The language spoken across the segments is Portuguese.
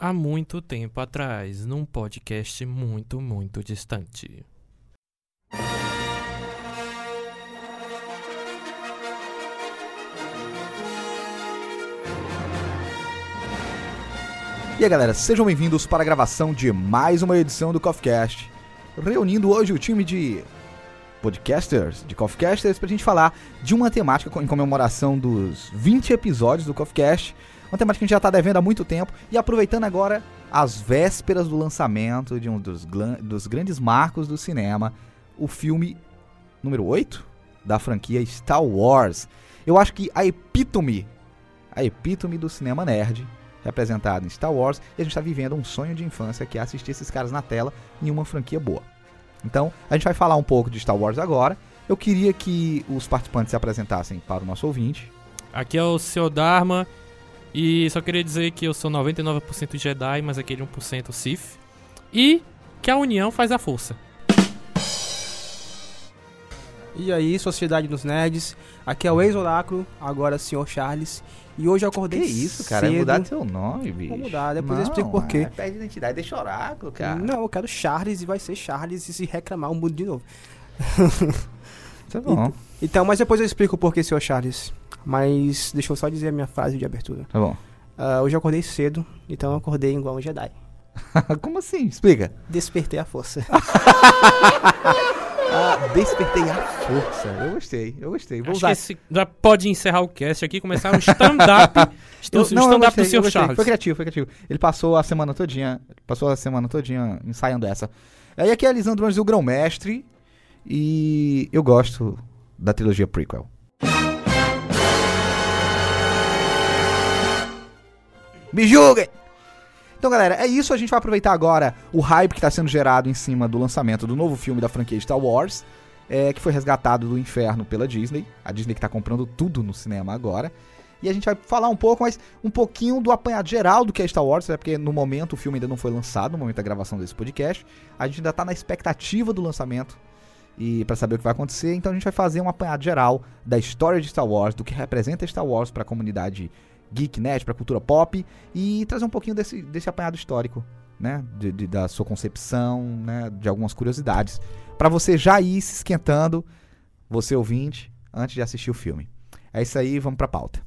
há muito tempo atrás, num podcast muito, muito distante. E aí galera, sejam bem-vindos para a gravação de mais uma edição do CoffeeCast, reunindo hoje o time de podcasters, de CoffeeCasters, para a gente falar de uma temática em comemoração dos 20 episódios do CoffeeCast, uma temática que a gente já está devendo há muito tempo, e aproveitando agora as vésperas do lançamento de um dos, dos grandes marcos do cinema, o filme número 8 da franquia Star Wars. Eu acho que a epítome, a epítome do cinema nerd, representado em Star Wars, e a gente está vivendo um sonho de infância que é assistir esses caras na tela em uma franquia boa. Então, a gente vai falar um pouco de Star Wars agora. Eu queria que os participantes se apresentassem para o nosso ouvinte. Aqui é o seu Dharma, e só queria dizer que eu sou 99% Jedi, mas aquele 1% Sith. E que a união faz a força. E aí, Sociedade dos Nerds, aqui é o ex-oráculo, agora Sr. Charles. E hoje eu acordei Que isso, cara? cedo. É mudar seu nome, bicho. Vou mudar, depois Não, eu explico por quê. É, perde identidade, deixa oráculo, cara. Não, eu quero Charles e vai ser Charles e se reclamar, eu mudo de novo. Tá bom, Então, mas depois eu explico por que, Sr. Charles. Mas deixa eu só dizer a minha frase de abertura. tá bom. Ah, hoje eu acordei cedo, então eu acordei igual um Jedi. Como assim? Explica. Despertei a força. Ah, despertei a força. Eu gostei, eu gostei. Vou Acho usar. que esse já pode encerrar o cast aqui e começar um stand-up. Eu- não, stand-up do Sr. Charles. Foi criativo, foi criativo. Ele passou a semana todinha, passou a semana todinha ensaiando essa. Aí aqui é a Lisandro Anjos, o grão-mestre, e eu gosto da trilogia prequel. Me julguem! Então, galera, é isso. A gente vai aproveitar agora o hype que está sendo gerado em cima do lançamento do novo filme da franquia Star Wars, é, que foi resgatado do inferno pela Disney. A Disney que está comprando tudo no cinema agora. E a gente vai falar um pouco, mas um pouquinho do apanhado geral do que é Star Wars, né? porque no momento o filme ainda não foi lançado, no momento da gravação desse podcast. A gente ainda tá na expectativa do lançamento e para saber o que vai acontecer, então a gente vai fazer um apanhado geral da história de Star Wars, do que representa Star Wars para a comunidade geek, nerd, para cultura pop e trazer um pouquinho desse, desse apanhado histórico, né, de, de- da sua concepção, né, de algumas curiosidades, para você já ir se esquentando, você ouvinte, antes de assistir o filme. É isso aí, vamos pra pauta.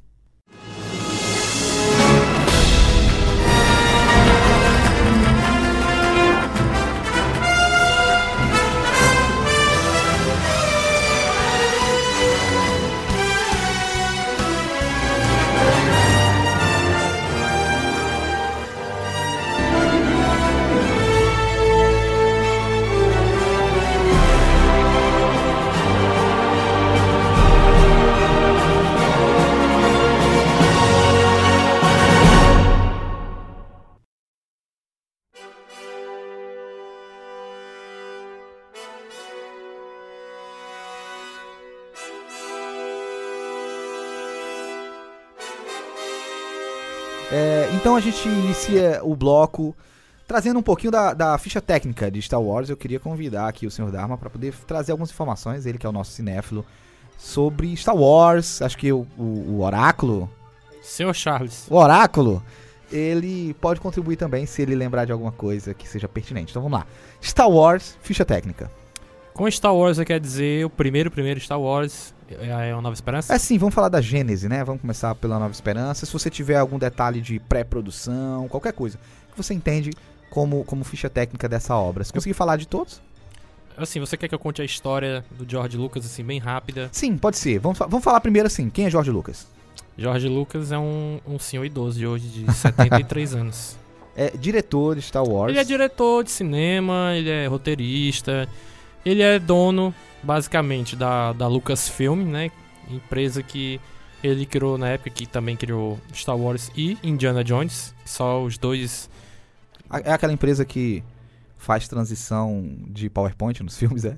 Então a gente inicia o bloco trazendo um pouquinho da, da ficha técnica de Star Wars. Eu queria convidar aqui o Sr. Dharma para poder trazer algumas informações, ele que é o nosso cinéfilo, sobre Star Wars. Acho que o, o- o Oráculo, Sr. Charles. o Oráculo, ele pode contribuir também se ele lembrar de alguma coisa que seja pertinente. Então vamos lá. Star Wars, ficha técnica. Com Star Wars, quer dizer o primeiro, primeiro Star Wars, é uma nova esperança? É sim, vamos falar da Gênese, né? Vamos começar pela Nova Esperança. Se você tiver algum detalhe de pré-produção, qualquer coisa que você entende como, como ficha técnica dessa obra. Se conseguir falar de todos? Assim, você quer que eu conte a história do George Lucas, assim, bem rápida? Sim, pode ser. Vamos, vamos falar primeiro assim. Quem é Jorge Lucas? George Lucas é um, um senhor idoso de hoje, de 73 anos. É diretor de Star Wars. Ele é diretor de cinema, ele é roteirista, ele é dono, basicamente, da, da Lucasfilm, né? Empresa que ele criou na época, que também criou Star Wars e Indiana Jones. Só os dois. É aquela empresa que faz transição de PowerPoint nos filmes, é?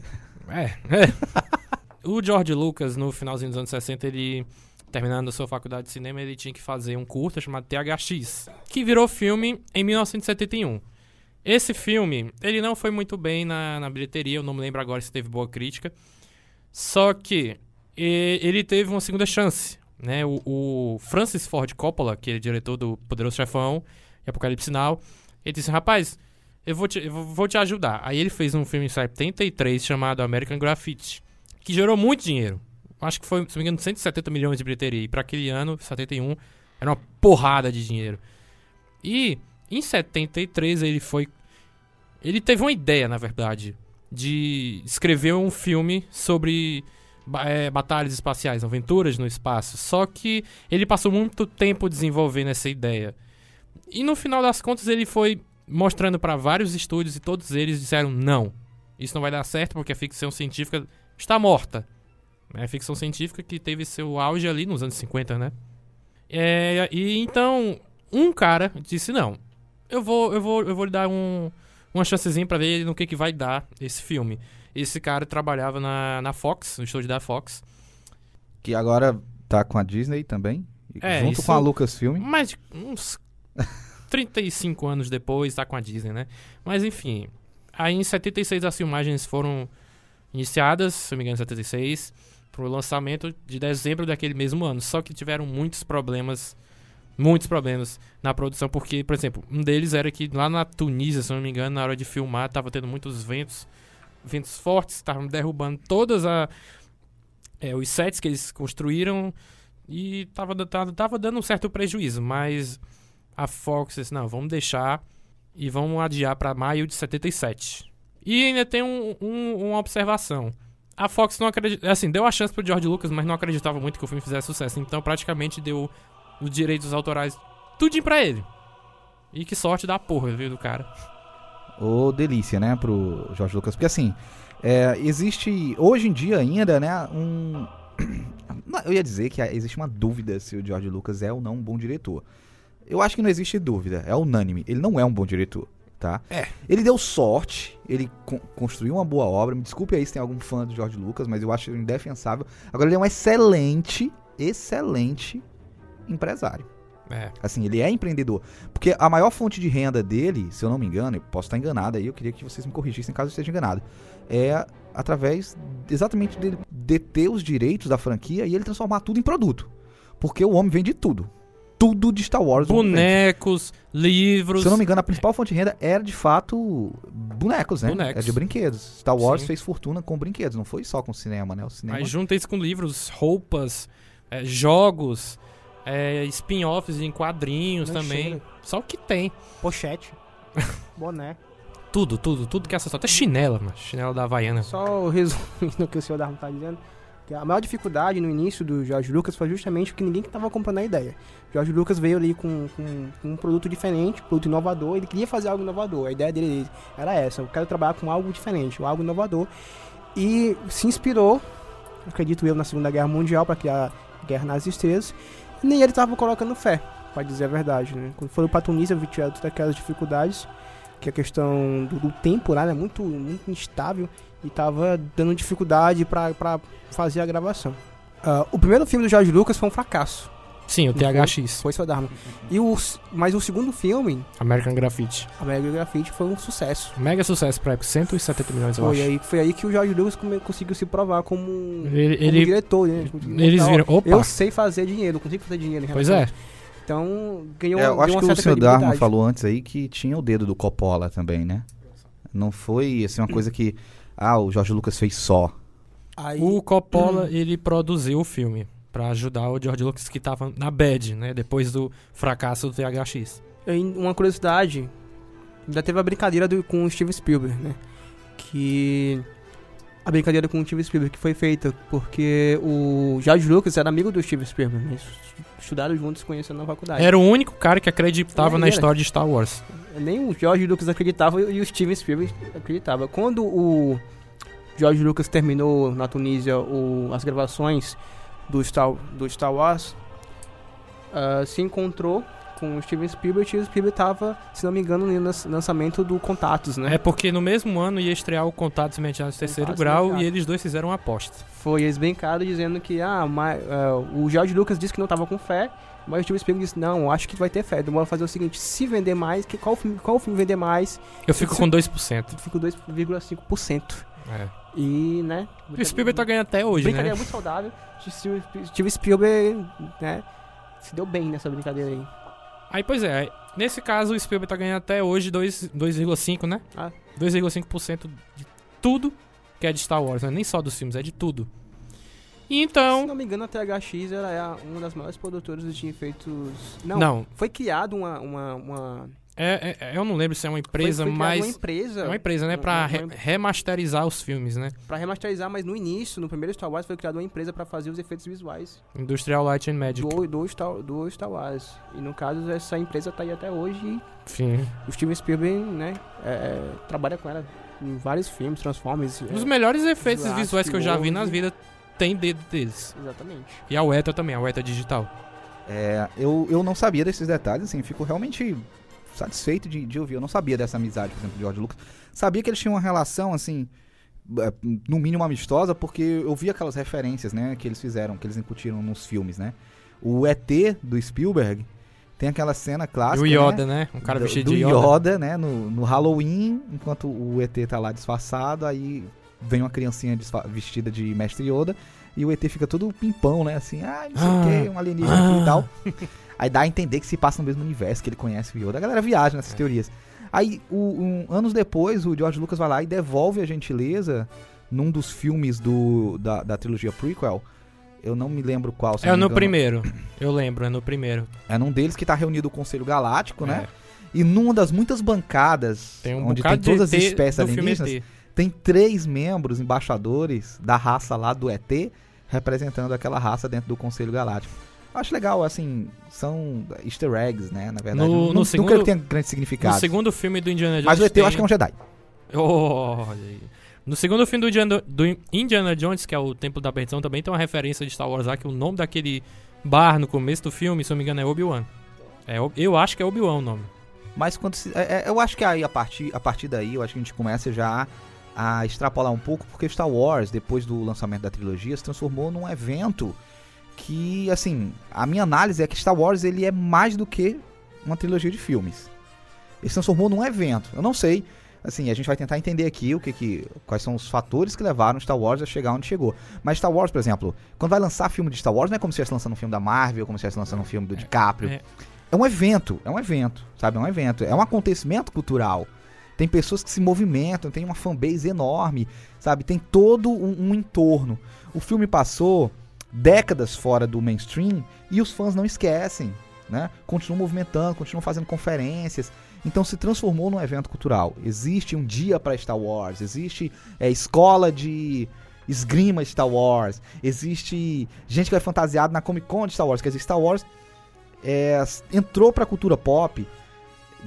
É, é. o George Lucas, no finalzinho dos anos 60, ele. Terminando a sua faculdade de cinema, ele tinha que fazer um curta chamado THX, que virou filme em 1971. Esse filme, ele não foi muito bem na, na bilheteria, eu não me lembro agora se teve boa crítica. Só que e- ele teve uma segunda chance, né? O, o Francis Ford Coppola, que é diretor do Poderoso Chefão, e Apocalipse Now. Ele disse, rapaz, eu vou te, eu vou- te ajudar. Aí ele fez um filme em 73 chamado American Graffiti, que gerou muito dinheiro. Acho que foi, se não me engano, 170 milhões de bilheteria. E pra aquele ano, 71, era uma porrada de dinheiro. E em 73 ele foi. Ele teve uma ideia, na verdade, de escrever um filme sobre é, batalhas espaciais, aventuras no espaço. Só que ele passou muito tempo desenvolvendo essa ideia. E no final das contas ele foi mostrando para vários estúdios e todos eles disseram não. Isso não vai dar certo porque a ficção científica está morta. É a ficção científica que teve seu auge ali nos anos 50, né? É, e então um cara disse não, eu vou, eu vou, eu vou lhe dar um, uma chancezinha pra ver no que, que vai dar esse filme. Esse cara trabalhava na, na Fox, no estúdio da Fox. Que agora tá com a Disney também. É, junto isso- com a Lucasfilm. Mas uns 35 anos depois tá com a Disney, né? Mas enfim, aí em 76 as filmagens foram iniciadas, se não me engano, em 76, pro lançamento de dezembro daquele mesmo ano. Só que tiveram muitos problemas, muitos problemas na produção, porque, por exemplo, um deles era que lá na Tunísia, se não me engano, na hora de filmar, tava tendo muitos ventos, ventos fortes, estavam derrubando todas a, é, os sets que eles construíram e tava, tava, tava dando um certo prejuízo, mas a Fox disse, não, vamos deixar e vamos adiar para maio de 77. E ainda tem um- um- uma observação. A Fox não acredita, assim, deu a chance pro George Lucas, mas não acreditava muito que o filme fizesse sucesso, então praticamente deu os direitos autorais tudinho pra ele. E que sorte da porra, viu, do cara. Ô, delícia, né, pro Jorge Lucas. Porque assim, é, existe hoje em dia ainda, né, um. Eu ia dizer que existe uma dúvida se o George Lucas é ou não um bom diretor. Eu acho que não existe dúvida, é unânime. Ele não é um bom diretor, tá? É. Ele deu sorte, ele con- construiu uma boa obra. Me desculpe aí se tem algum fã do George Lucas, mas eu acho indefensável. Agora, ele é um excelente, excelente empresário. É. Assim, ele é empreendedor. Porque a maior fonte de renda dele, se eu não me engano, eu posso estar enganado aí, eu queria que vocês me corrigissem caso eu esteja enganado. É através exatamente dele deter os direitos da franquia e ele transformar tudo em produto. Porque o homem vende tudo. Tudo de Star Wars. Bonecos, livros. Se eu não me engano, a principal fonte de renda era de fato bonecos, né? Bonecos. É de brinquedos. Star Wars Sim. fez fortuna com brinquedos, não foi só com cinema, né? O cinema. Aí junta isso com livros, roupas, é, jogos, é, spin-offs em quadrinhos também. Lancheira, Só o que tem. Pochete. Boné. Tudo, tudo, tudo que é acessório. Até chinela, mano. Chinela da Havaiana. Só resumindo o que o senhor Darmo tá dizendo. Que a maior dificuldade no início do George Lucas foi justamente que ninguém que tava comprando a ideia. George Lucas veio ali com, com- com um produto diferente, um produto inovador, ele queria fazer algo inovador. A ideia dele era essa, eu quero trabalhar com algo diferente, algo inovador. E se inspirou, acredito eu, na Segunda Guerra Mundial para criar a Guerra nas Estrelas. Nem ele estava colocando fé, para dizer a verdade. Né? Quando foram para Tunísia, tiveram todas aquelas dificuldades, que a questão do, do tempo lá é muito, muito instável e tava dando dificuldade pra pra fazer a gravação. Ah, o primeiro filme do George Lucas foi um fracasso, Sim, o Não THX. foi seu Dharma. E o, mas o segundo filme, American Graffiti. American Graffiti, foi um sucesso. Mega sucesso pra época. 170 milhões, eu Foi acho. aí, foi aí que o George Lucas come- conseguiu se provar como, Ele, como ele- diretor. Né? eles Ó, viram. Opa! Eu sei fazer dinheiro, eu consigo fazer dinheiro. em Pois é. Então, ganhou, É, eu ganhou acho uma que o senhor Dharma falou antes aí que tinha o dedo do Coppola também, né? Não foi assim uma coisa que ah, o Jorge Lucas fez só. Aí, O Coppola, ele produziu o filme pra ajudar o George Lucas que tava na bad, né? Depois do fracasso do THX. Uma curiosidade, ainda teve a brincadeira do, com o Steven Spielberg, né? Que a brincadeira com o Steven Spielberg que foi feita porque o George Lucas era amigo do Steven Spielberg, né? Estudaram juntos, se conheceram na faculdade. Era o único cara que acreditava na era. história de Star Wars. Nem o George Lucas acreditava e o Steven Spielberg acreditava. Quando o George Lucas terminou na Tunísia o- as gravações do Star, do Star Wars, ah, se encontrou com o Steven Spielberg e o Spielberg estava, se não me engano, no lançamento do Contatos, né? É porque no mesmo ano ia estrear o Contatos Imediatos de Terceiro Grau e eles dois fizeram uma aposta. Foi eles brincaram dizendo que ah, mas, ah, o George Lucas disse que não estava com fé, mas o Steven Spielberg disse, não, acho que vai ter fé. Então bora fazer o seguinte, se vender mais, que qual filme, qual filme vender mais, Eu fico Sim. com 2%. fica 2,5%. É. E, né? O Spielberg tá ganhando até hoje, Brincadeira né? muito saudável. Steven Spielberg, né? Se deu bem nessa brincadeira aí. Aí, pois é, nesse caso o Spielberg tá ganhando até hoje 2 2,5, né? Ah. 2,5% de tudo que é de Star Wars, né? nem só dos filmes, é de tudo. E Se então, não me engano, a THX ela é uma das maiores produtoras de efeitos. Não, não, foi criado uma. uma, uma é, é- eu não lembro se é uma foi- empresa, foi criada mas Uma empresa. é uma empresa, né, pra uma- re- remasterizar os filmes, né? Pra remasterizar, mas no início, no primeiro Star Wars, foi criada uma empresa pra fazer os efeitos visuais Industrial Light and Magic. do, do, Star, do Star Wars. E no caso, essa empresa tá aí até hoje e Enfim, o Steven Spielberg, né, é, é, trabalha com ela em vários filmes, Transformers. os é, melhores efeitos Jurassic visuais que eu já vi na vida tem dedo deles. Exatamente. E a UETA também, a UETA digital. É, eu, eu não sabia desses detalhes, assim, fico realmente satisfeito de, de ouvir. Eu não sabia dessa amizade, por exemplo, de George Lucas. Sabia que eles tinham uma relação, assim, é, no mínimo amistosa, porque eu vi aquelas referências, né, que eles fizeram, que eles incutiram nos filmes, né. O ET do Spielberg tem aquela cena E clássica, o né, Yoda, né? Um cara do, vestido do de Yoda. né, no, no Halloween, enquanto o ET tá lá disfarçado, aí vem uma criancinha vestida de Mestre Yoda, e o ET fica todo pimpão, né, assim, ah, não sei o Ah, que, um alienígena aqui ah. e tal. Aí dá a entender que se passa no mesmo universo, que ele conhece o Yoda. A galera viaja nessas É. teorias. Aí, o- um- anos depois, o George Lucas vai lá e devolve a gentileza num dos filmes do, da, da trilogia prequel. Eu não me lembro qual. É no engano. primeiro. Eu lembro, é no primeiro. É num deles que tá reunido o Conselho Galáctico, né? É. E numa das muitas bancadas, Tem um onde tem todas as espécies alienígenas, tem três membros, embaixadores da raça lá do ET, representando aquela raça dentro do Conselho Galáctico. Eu acho legal, assim, são easter eggs, né, na verdade. No- não, no segundo- que tenha grande No significado. segundo filme do Indiana Jones. Mas o ET eu tem- acho que é um Jedi. No segundo filme do Indiana, do Indiana Jones, que é o Templo da Perdição, também tem uma referência de Star Wars lá, que o nome daquele bar no começo do filme, se eu não me engano, é Obi-Wan. É, eu acho que é Obi-Wan o nome. Mas quando se- é- é- eu acho que aí a partir, a partir daí, eu acho que a gente começa já a extrapolar um pouco, porque Star Wars, depois do lançamento da trilogia, se transformou num evento que, assim, a minha análise é que Star Wars ele é mais do que uma trilogia de filmes. Ele se transformou num evento. Eu não sei, assim, a gente vai tentar entender aqui o que, que quais são os fatores que levaram Star Wars a chegar onde chegou. Mas Star Wars, por exemplo, quando vai lançar filme de Star Wars, não é como se estivesse lançando um filme da Marvel, como se estivesse lançando um filme do DiCaprio. é. É um evento, é um evento, sabe? É um evento, é um acontecimento cultural. Tem pessoas que se movimentam, tem uma fanbase enorme, sabe? Tem todo um, um entorno. O filme passou décadas fora do mainstream e os fãs não esquecem, né? Continuam movimentando, continuam fazendo conferências. Então se transformou num evento cultural. Existe um dia para Star Wars, existe é, escola de esgrima Star Wars, existe gente que vai fantasiado na Comic Con de Star Wars. Quer dizer, Star Wars é, entrou pra cultura pop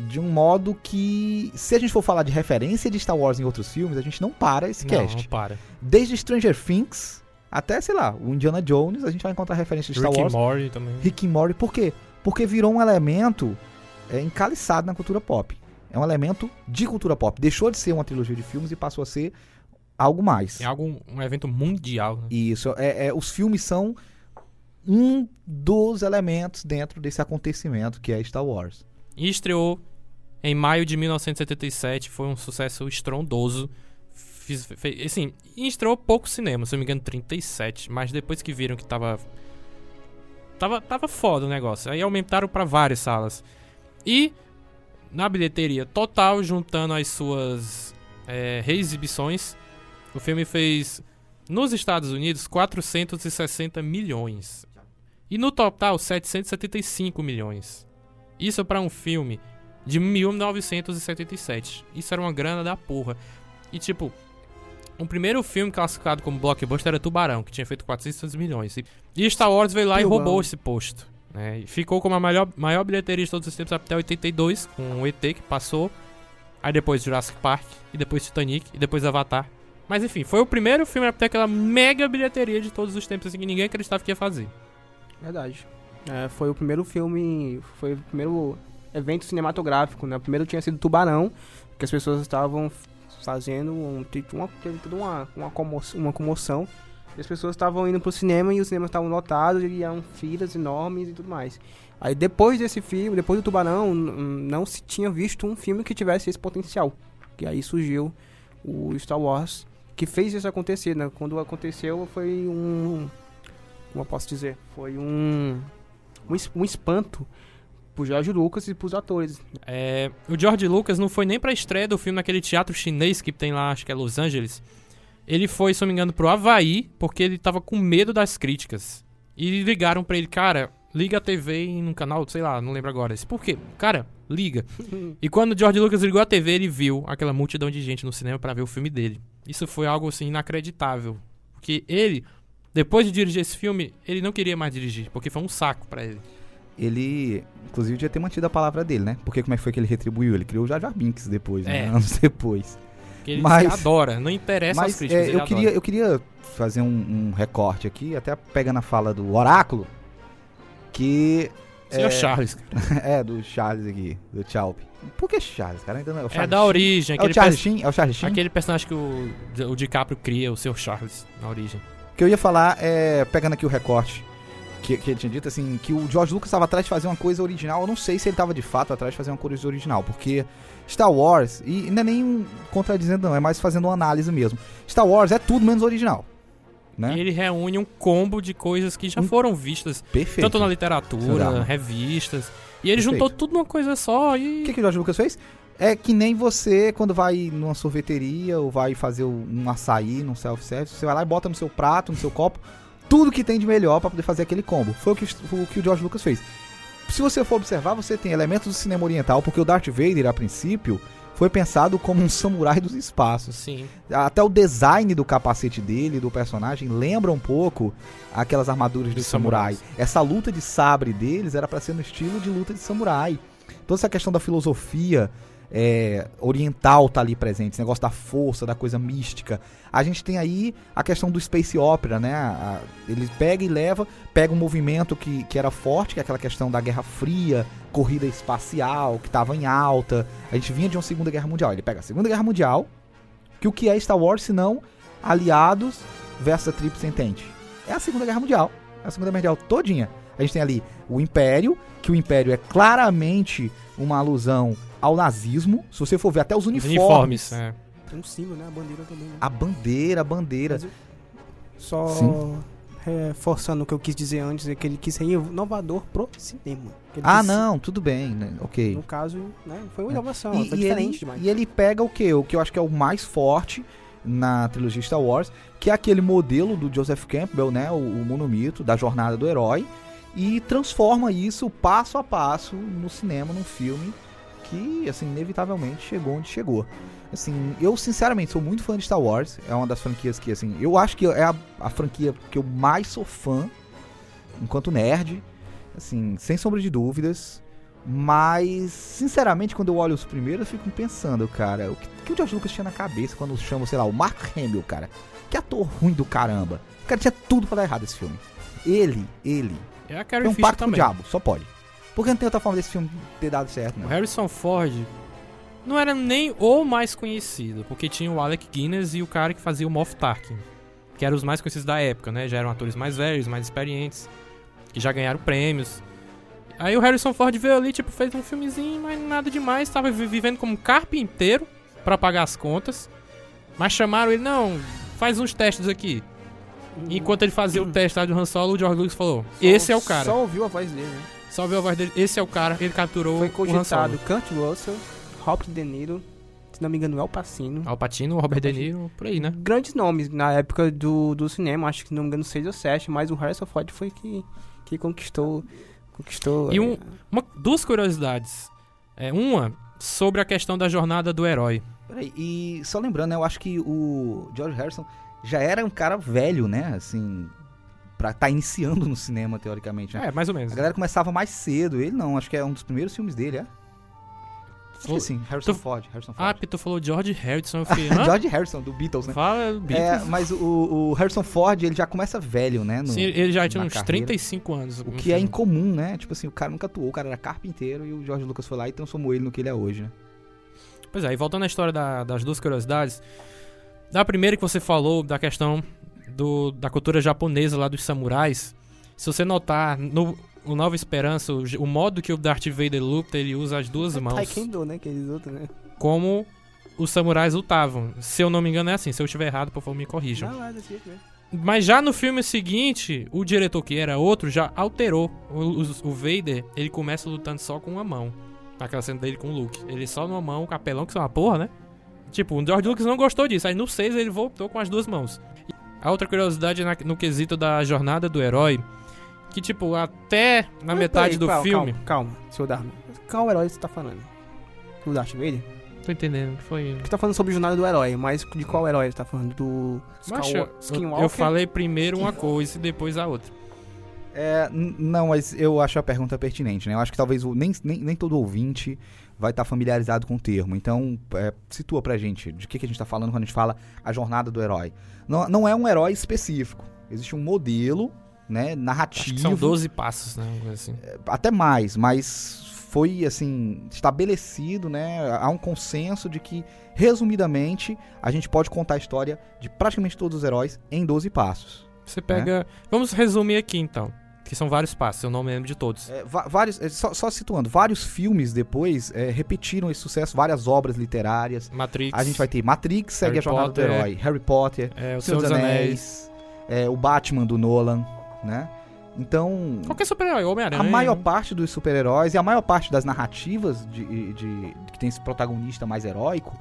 de um modo que, se a gente for falar de referência de Star Wars em outros filmes, a gente não para esse Não, cast. não para. Desde Stranger Things até, sei lá, o Indiana Jones, a gente vai encontrar referência de Star Rick Wars. Morty também. Rick Morty, por quê? Porque virou um elemento é, encaliçado na cultura pop. É um elemento de cultura pop. Deixou de ser uma trilogia de filmes e passou a ser algo mais. É algo, um evento mundial. Né? Isso, é, é, os filmes são um dos elementos dentro desse acontecimento que é Star Wars. E estreou em maio de 1977, foi um sucesso estrondoso. Fiz, fe- assim, estreou pouco cinema, se eu não me engano, 37. Mas depois que viram que tava. Tava, tava foda o negócio. Aí aumentaram pra várias salas. E na bilheteria total, juntando as suas é, reexibições, o filme fez nos Estados Unidos 460 milhões. E no total, 775 milhões. Isso pra um filme de 1977. Isso era uma grana da porra. E tipo, o primeiro filme classificado como blockbuster era Tubarão, que tinha feito 400 milhões. E- Star Wars veio lá e roubou esse posto. né? E ficou como a maior, maior bilheteria de todos os tempos até 82, com o ET que passou. Aí depois Jurassic Park, e depois Titanic, e depois Avatar. Mas enfim, foi o primeiro filme a ter aquela mega bilheteria de todos os tempos, assim, que ninguém acreditava que ia fazer. Verdade. É, foi o primeiro filme, foi o primeiro evento cinematográfico, né? O primeiro tinha sido Tubarão, que as pessoas estavam fazendo um, teve uma, uma, uma, como- uma comoção. As pessoas estavam indo pro cinema e os cinemas estavam lotados e iam filas enormes e tudo mais. Aí depois desse filme, depois do Tubarão, não se tinha visto um filme que tivesse esse potencial. E aí surgiu o Star Wars, que fez isso acontecer, né? Quando aconteceu foi um como eu posso dizer, foi um um, um espanto pro George Lucas e pros atores. É, o George Lucas não foi nem pra estreia do filme naquele teatro chinês que tem lá, acho que é Los Angeles. Ele foi, se não me engano, pro Havaí, porque ele tava com medo das críticas. E ligaram pra ele, cara, liga a TV em um canal, sei lá, não lembro agora. Disse, Por quê? Cara, liga. E quando o George Lucas ligou a TV, ele viu aquela multidão de gente no cinema pra ver o filme dele. Isso foi algo assim inacreditável. Porque ele, depois de dirigir esse filme, ele não queria mais dirigir, porque foi um saco pra ele. Ele, inclusive, devia ter mantido a palavra dele, né? Porque como é que foi que ele retribuiu? Ele criou o Jar Jar Binks depois, né? É. Anos depois. Porque ele Mas- adora, não interessa as Mas críticas. é, ele eu, queria, adora. eu queria fazer um, um recorte aqui, até pegando a fala do Oráculo, que... Senhor é, Charles. é, do Charles aqui, do Chalp. Por que Charles, cara? Ainda não, é, o É Charles da Sheen? origem, É o Charles Sheen? É o Charles Sheen? aquele personagem que o, o DiCaprio cria, o Sr. Charles, na origem. O que eu ia falar é, pegando aqui o recorte que, que ele tinha dito, assim, que o George Lucas estava atrás de fazer uma coisa original. Eu não sei se ele estava de fato atrás de fazer uma coisa original, porque Star Wars, e não é nem um contradizendo, não, é mais fazendo uma análise mesmo. Star Wars é tudo menos original. Né? E ele reúne um combo de coisas que já Um- foram vistas, Perfeito. tanto na literatura, revistas. E ele Perfeito. juntou tudo numa coisa só O e. que, que o George Lucas fez? É que nem você, quando vai numa sorveteria ou vai fazer um açaí num self-service, você vai lá e bota no seu prato, no seu copo, tudo que tem de melhor pra poder fazer aquele combo. Foi o que, o que o George Lucas fez. Se você for observar, você tem elementos do cinema oriental, porque o Darth Vader, a princípio, foi pensado como um samurai dos espaços. Sim. Até o design do capacete dele, do personagem, lembra um pouco aquelas armaduras de Dos samurai. samurais. Essa luta de sabre deles era pra ser no estilo de luta de samurai. Toda essa questão da filosofia é, oriental tá ali presente, esse negócio da força, da coisa mística. A gente tem aí a questão do space opera, né? A- ele pega e leva, pega um movimento que, que era forte, que é aquela questão da Guerra Fria, corrida espacial, que estava em alta. A gente vinha de uma Segunda Guerra Mundial. Ele pega a Segunda Guerra Mundial, que o que é Star Wars se não aliados versus a Tríplice Entente? É a Segunda Guerra Mundial. É a Segunda Guerra Mundial todinha. A gente tem ali o Império, que o Império é claramente uma alusão ao nazismo. Se você for ver até os uniformes. uniformes. é. Tem um símbolo, né? A bandeira também, né? A bandeira, a bandeira. Eu- Só Sim. reforçando o que eu quis dizer antes, é que ele quis ser inovador pro cinema. Ah, não, tudo bem, né? Ok. No caso, né, foi uma inovação, E, foi e diferente ele, demais. e ele pega o que? O que eu acho que é o mais forte na trilogia Star Wars, que é aquele modelo do Joseph Campbell, né? O, o monomito da jornada do herói, e transforma isso passo a passo no cinema, num filme que, assim, inevitavelmente chegou onde chegou. Assim, eu sinceramente sou muito fã de Star Wars, é uma das franquias que, assim, eu acho que é a, a franquia que eu mais sou fã, enquanto nerd, assim, sem sombra de dúvidas. Mas, sinceramente, quando eu olho os primeiros, eu fico pensando, cara, o que, que o George Lucas tinha na cabeça quando chama, sei lá, o Mark Hamill, cara? Que ator ruim do caramba. O cara tinha tudo pra dar errado esse filme. Ele, ele. É a Tem Carrie um Fisher pacto com o também. diabo, só pode. Porque não tem outra forma desse filme ter dado certo, O não. Harrison Ford não era nem o mais conhecido, porque tinha o Alec Guinness e o cara que fazia o Moff Tarkin, que eram os mais conhecidos da época, né? Já eram atores mais velhos, mais experientes, que já ganharam prêmios. Aí o Harrison Ford veio ali, tipo, fez um filmezinho, mas nada demais, tava vi- vivendo como carpinteiro pra pagar as contas. Mas chamaram ele, não, faz uns testes aqui. E Enquanto ele fazia o teste lá do Han Solo, o George Lucas falou: Só- Esse é o cara. Só ouviu a voz dele, né? Só viu a voz dele, esse é o cara, ele capturou Foi o Han cogitado Solo. Kurt Russell, Robert De Niro, se não me engano, El Pacino. Al Pacino, o Robert De Niro, por aí, né? Grandes nomes na época do, do cinema, acho que se não me engano seis ou sete, mas o Harrison Ford foi que, que conquistou. Conquistou. E um- eh, Uma, duas curiosidades. É, uma, sobre a questão da jornada do herói. Peraí, e só lembrando, né, eu acho que o George Harrison já era um cara velho, né? Assim, pra tá iniciando no cinema, teoricamente, né? É, mais ou menos. A galera começava mais cedo. Ele não, acho que é um dos primeiros filmes dele, é? Acho que sim, Harrison tu- Ford. Harrison Ah, Ford. porque tu falou George Harrison, eu fiquei? George Harrison, do Beatles, né? Fala do É, Beatles. mas o, o Harrison Ford, ele já começa velho, né? no- Sim, ele já tinha uns carreira. 35 anos. O que é filme. incomum, né? Tipo assim, o cara nunca atuou, o cara era carpinteiro e o George Lucas foi lá e transformou ele no que ele é hoje, né? Pois é, e voltando à história da- das duas curiosidades. Da primeira que você falou, da questão do, da cultura japonesa lá dos samurais. Se você notar, no o Nova Esperança, o, o modo que o Darth Vader luta, ele usa as duas é mãos. Taekwondo, né? Que eles lutam, né? como os samurais lutavam. Se eu não me engano é assim, se eu estiver errado, por favor me corrijam. Não, é desse jeito mesmo. Mas já no filme seguinte, o diretor, que era outro, já alterou. O, o- o Vader, ele começa lutando só com uma mão. Naquela cena dele com o Luke. Ele só numa mão, o capelão, que são uma porra, né? Tipo, o George Lucas não gostou disso. Aí no 6 ele voltou com as duas mãos. A outra curiosidade é na- no quesito da jornada do herói. Que, tipo, até na Mas metade peraí, do calma, filme. Calma, calma, seu Dharma. Qual herói você tá falando? Do Darth Vader? Tô entendendo. que Foi. Você tá falando sobre a jornada do herói, mas de qual herói você tá falando? Do eu, Skinwalker? eu falei primeiro uma coisa e depois a outra. É, não, mas eu acho a pergunta pertinente, né? Eu acho que talvez o- nem, nem, nem todo ouvinte vai estar familiarizado com o termo. Então, é, situa pra gente de que, que a gente tá falando quando a gente fala a jornada do herói. Não, não é um herói específico. Existe um modelo, né, Acho narrativo. que são 12 passos, né? assim. até mais, mas foi assim estabelecido, né? Há um consenso de que, resumidamente, a gente pode contar a história de praticamente todos os heróis em 12 passos. Você pega. Vamos resumir aqui então. Que são vários passos, eu não me lembro de todos. É, vários, é, só, só situando, vários filmes depois é, repetiram esse sucesso, várias obras literárias. Matrix. A gente vai ter Matrix, segue Harry a jornada Potter. do herói, Harry Potter, É, o Senhor dos Anéis, é, o Batman do Nolan, né? Então, Qualquer super-herói, Homem-Aranha. a maior parte dos super-heróis e a maior parte das narrativas de, de- de- que tem esse protagonista mais heróico,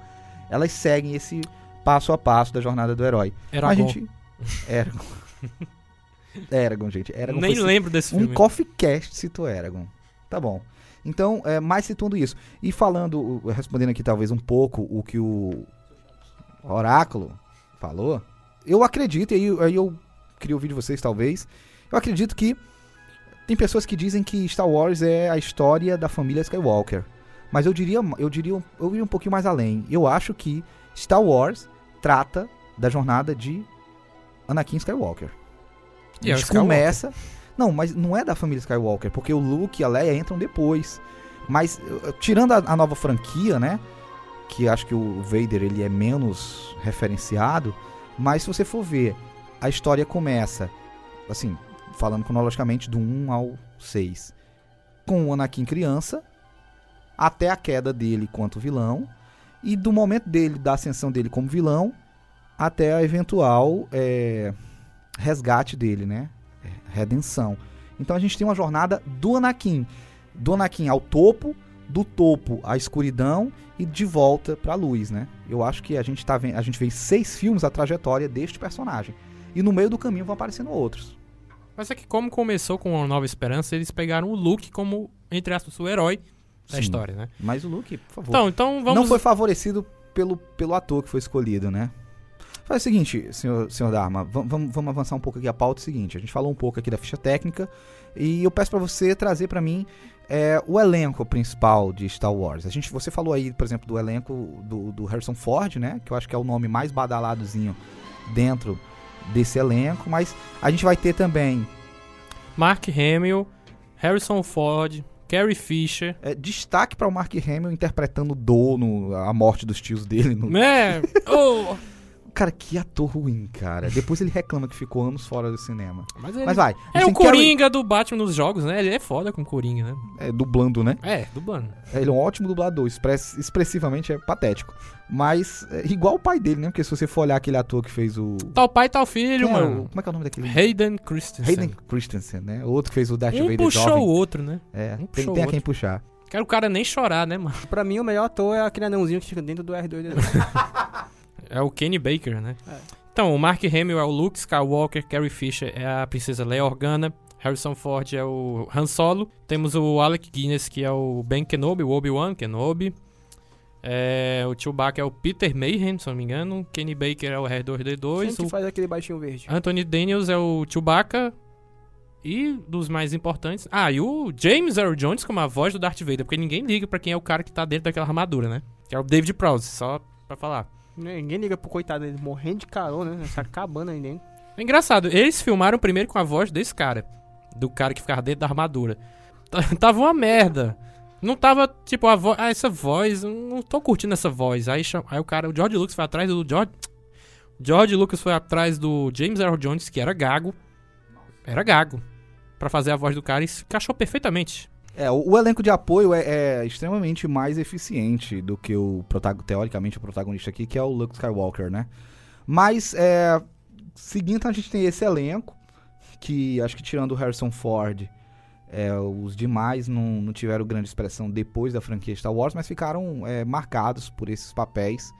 elas seguem esse passo a passo da jornada do herói. Era a gente. Eragon. Eragon, gente. Eragon Nem lembro desse um filme. Coffee Cast citou Eragon. Tá bom. Então, é, mais situando isso. E falando, respondendo aqui talvez um pouco o que o Oráculo falou, eu acredito, e aí, aí eu queria ouvir de vocês talvez, eu acredito que tem pessoas que dizem que Star Wars é a história da família Skywalker. Mas eu diria, eu diria, eu iria um pouquinho mais além. Eu acho que Star Wars trata da jornada de Anakin Skywalker. E é a gente Skywalker. começa. Não, mas não é da família Skywalker, porque o Luke e a Leia entram depois. Mas, tirando a, a nova franquia, né? Que acho que o Vader ele é menos referenciado. Mas se você for ver, a história começa, assim, falando cronologicamente, do 1 ao 6. Com o Anakin criança, até a queda dele quanto vilão. E do momento dele, da ascensão dele como vilão, até a eventual eh, resgate dele, né? É, Redenção. Então a gente tem uma jornada do Anakin. Do Anakin ao topo, do topo à escuridão e de volta pra luz, né? Eu acho que a gente, tá vendo, a gente vê em seis filmes a trajetória deste personagem. E no meio do caminho vão aparecendo outros. Mas é que como começou com uma Nova Esperança, eles pegaram o Luke como, entre aspas, o herói da Sim. história, né? Mas o Luke, por favor. Então, então vamos... Não foi favorecido pelo, pelo ator que foi escolhido, né? Faz o seguinte, senhor, senhor Dharma, vam- vamos, vamos avançar um pouco aqui a pauta. É o seguinte, a gente falou um pouco aqui da ficha técnica e eu peço pra você trazer pra mim é, o elenco principal de Star Wars. A gente, você falou aí, por exemplo, do elenco do, do Harrison Ford, né? Que eu acho que é o nome mais badaladozinho dentro desse elenco, mas a gente vai ter também Mark Hamill, Harrison Ford, Carrie Fisher... é, destaque para o Mark Hamill interpretando Dono, a morte dos tios dele no, É... oh, Cara, que ator ruim, cara. Depois ele reclama que ficou anos fora do cinema. mas ele... Mas vai. É gente o Coringa do Batman nos jogos, né? Ele é foda com Coringa, né? É, dublando, né? É, dublando. Ele é um ótimo dublador. express- expressivamente é patético. Mas, é, igual o pai dele, né? Porque se você for olhar aquele ator que fez o. Tal pai, tal filho, Quem é o- mano. como é que é o nome daquele? Hayden Christensen. Hayden Christensen, né? O outro que fez o Darth um Vader puxou jovem. o outro, né? É, um tem, tem a o quem puxar. Quero o cara nem chorar, né, mano? Pra mim, o melhor ator é aquele anãozinho que fica dentro do R2D2. É o Kenny Baker, né? É. Então, o Mark Hamill é o Luke Skywalker, Carrie Fisher é a princesa Leia Organa, Harrison Ford é o Han Solo, temos o Alec Guinness, que é o Ben Kenobi, o Obi-Wan Kenobi, é, o Chewbacca é o Peter Mayhem, se não me engano, Kenny Baker é o Quem R2D2, que o faz aquele baixinho verde? Anthony Daniels é o Chewbacca, e dos mais importantes... Ah, e o James Earl Jones como a voz do Darth Vader, porque ninguém liga pra quem é o cara que tá dentro daquela armadura, né? Que é o David Prowse, só pra falar. Ninguém liga pro coitado dele morrendo de carona, né? Se acabando aí dentro. É engraçado, eles filmaram primeiro com a voz desse cara. Do cara que ficava dentro da armadura. T- Tava uma merda. Não tava, tipo, a voz. Ah, essa voz, não tô curtindo essa voz. Aí, aí o cara, o George Lucas foi atrás do George. George Lucas foi atrás do James Earl Jones, que era gago. Era gago. Pra fazer a voz do cara e se encaixou perfeitamente. É, o, o elenco de apoio é, é extremamente mais eficiente do que o teoricamente o protagonista aqui, que é o Luke Skywalker, né? Mas, é, seguindo, a gente tem esse elenco, que acho que tirando o Harrison Ford, é, os demais não, não tiveram grande expressão depois da franquia Star Wars, mas ficaram é, marcados por esses papéis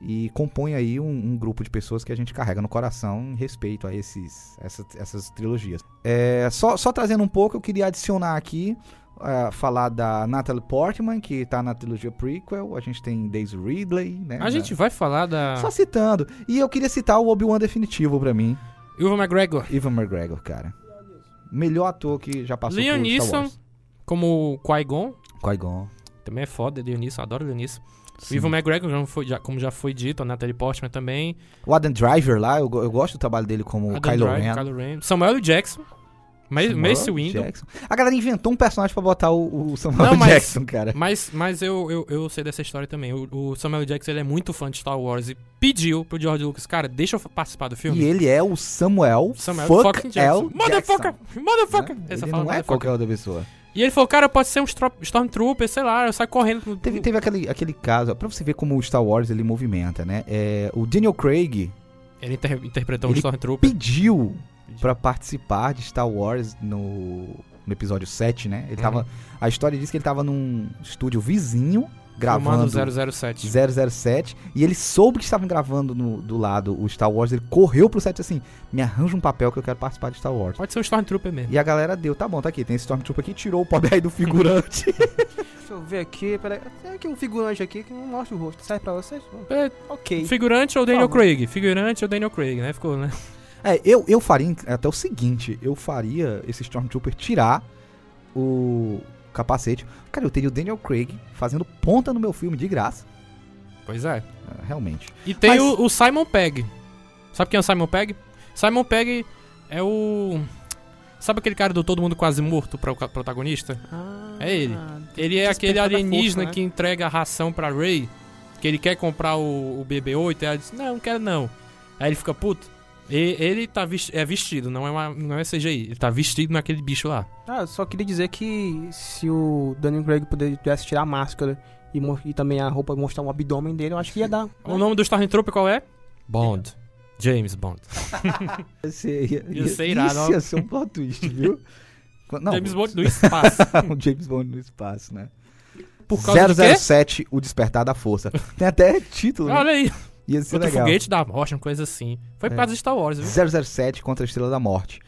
e compõe aí um, um, grupo de pessoas que a gente carrega no coração em respeito a esses, essas, essas trilogias. É, só, só trazendo um pouco, eu queria adicionar aqui Uh, falar da Natalie Portman, que tá na trilogia prequel. A gente tem Daisy Ridley, né? A gente vai falar da. Só citando. E eu queria citar o Obi-Wan definitivo pra mim. Ivan McGregor. Ivan McGregor, cara. Melhor ator que já passou Liam por Star Wars. como Qui-Gon. Qui-Gon. Também é foda, Liam Neeson. Adoro. O Sim. Ivan McGregor, já foi- já- como já foi dito, a Natalie Portman também. O Adam Driver lá, eu, eu gosto do trabalho dele como Adam Kylo Driver, Ren. Kylo Ren. Samuel L. Jackson. Ma Samuel Mace Windu. Jackson. A galera inventou um personagem pra botar o, o Samuel Não, mas- Jackson, cara. Mas, mas eu, eu, eu sei dessa história também. O, o Samuel. Jackson ele é muito fã de Star Wars e pediu pro George Lucas, cara, deixa eu participar do filme. E ele é o Samuel, Samuel Fuck fucking Jackson. L. Motherfucker! Motherfucker! né? Essa Ele fala não é qualquer outra pessoa. E ele falou, cara, pode ser um Stormtrooper, sei lá, eu saio correndo. Teve, teve aquele, aquele caso, pra você ver como o Star Wars ele movimenta, né? É, o Daniel Craig Ele inter- interpretou um Ele Stormtrooper. pediu pra participar de Star Wars no, no episódio 7, né? Ele Uhum. tava, a história diz que ele tava num estúdio vizinho gravando Filmando 007. 007 e ele soube que estavam gravando no- do lado o Star Wars, ele correu pro set assim, me arranja um papel que eu quero participar de Star Wars. Pode ser um Stormtrooper mesmo. E a galera deu, tá bom, tá aqui, tem esse Stormtrooper aqui, tirou o pobre aí do figurante. Deixa eu ver aqui, peraí. Tem aqui um figurante aqui que não mostra o rosto. Sai pra vocês? É, Ok. figurante ou Daniel. Craig? Figurante ou Daniel Craig, né? Ficou, né? É, eu, eu faria até o seguinte, eu faria esse Stormtrooper tirar o capacete. Cara, eu teria o Daniel Craig fazendo ponta no meu filme de graça. Pois é. É, Realmente. E tem Mas- o, o Simon Pegg. Sabe quem é o Simon Pegg? Simon Pegg é o. Sabe aquele cara do Todo Mundo Quase Morto, pro protagonista? Ah, É ele. Ele é aquele alienígena Força, né? que entrega a ração pra Ray. Que ele quer comprar o, o BB-8. E ela diz: Não, não quero não. Aí ele fica puto. E, ele tá vis- é vestido, não é, uma, não é CGI. Ele tá vestido naquele bicho lá. Ah, eu só queria dizer que se o Daniel Craig pudesse tirar a máscara e, e também a roupa mostrar o abdômen dele, eu acho que ia dar. O nome do Stormtrooper qual é? Bond. James Bond. Esse ia, Ia ser irado, isso ia ser um plot twist, viu? Não, James Bond do espaço. um James Bond no espaço, né? Por causa do quê? 007, O Despertar da Força. Tem até título, né? Olha aí. Ia ser Contra legal. foguete da morte, uma coisa assim. Foi por É. causa de Star Wars, viu? 007 contra a Estrela da Morte.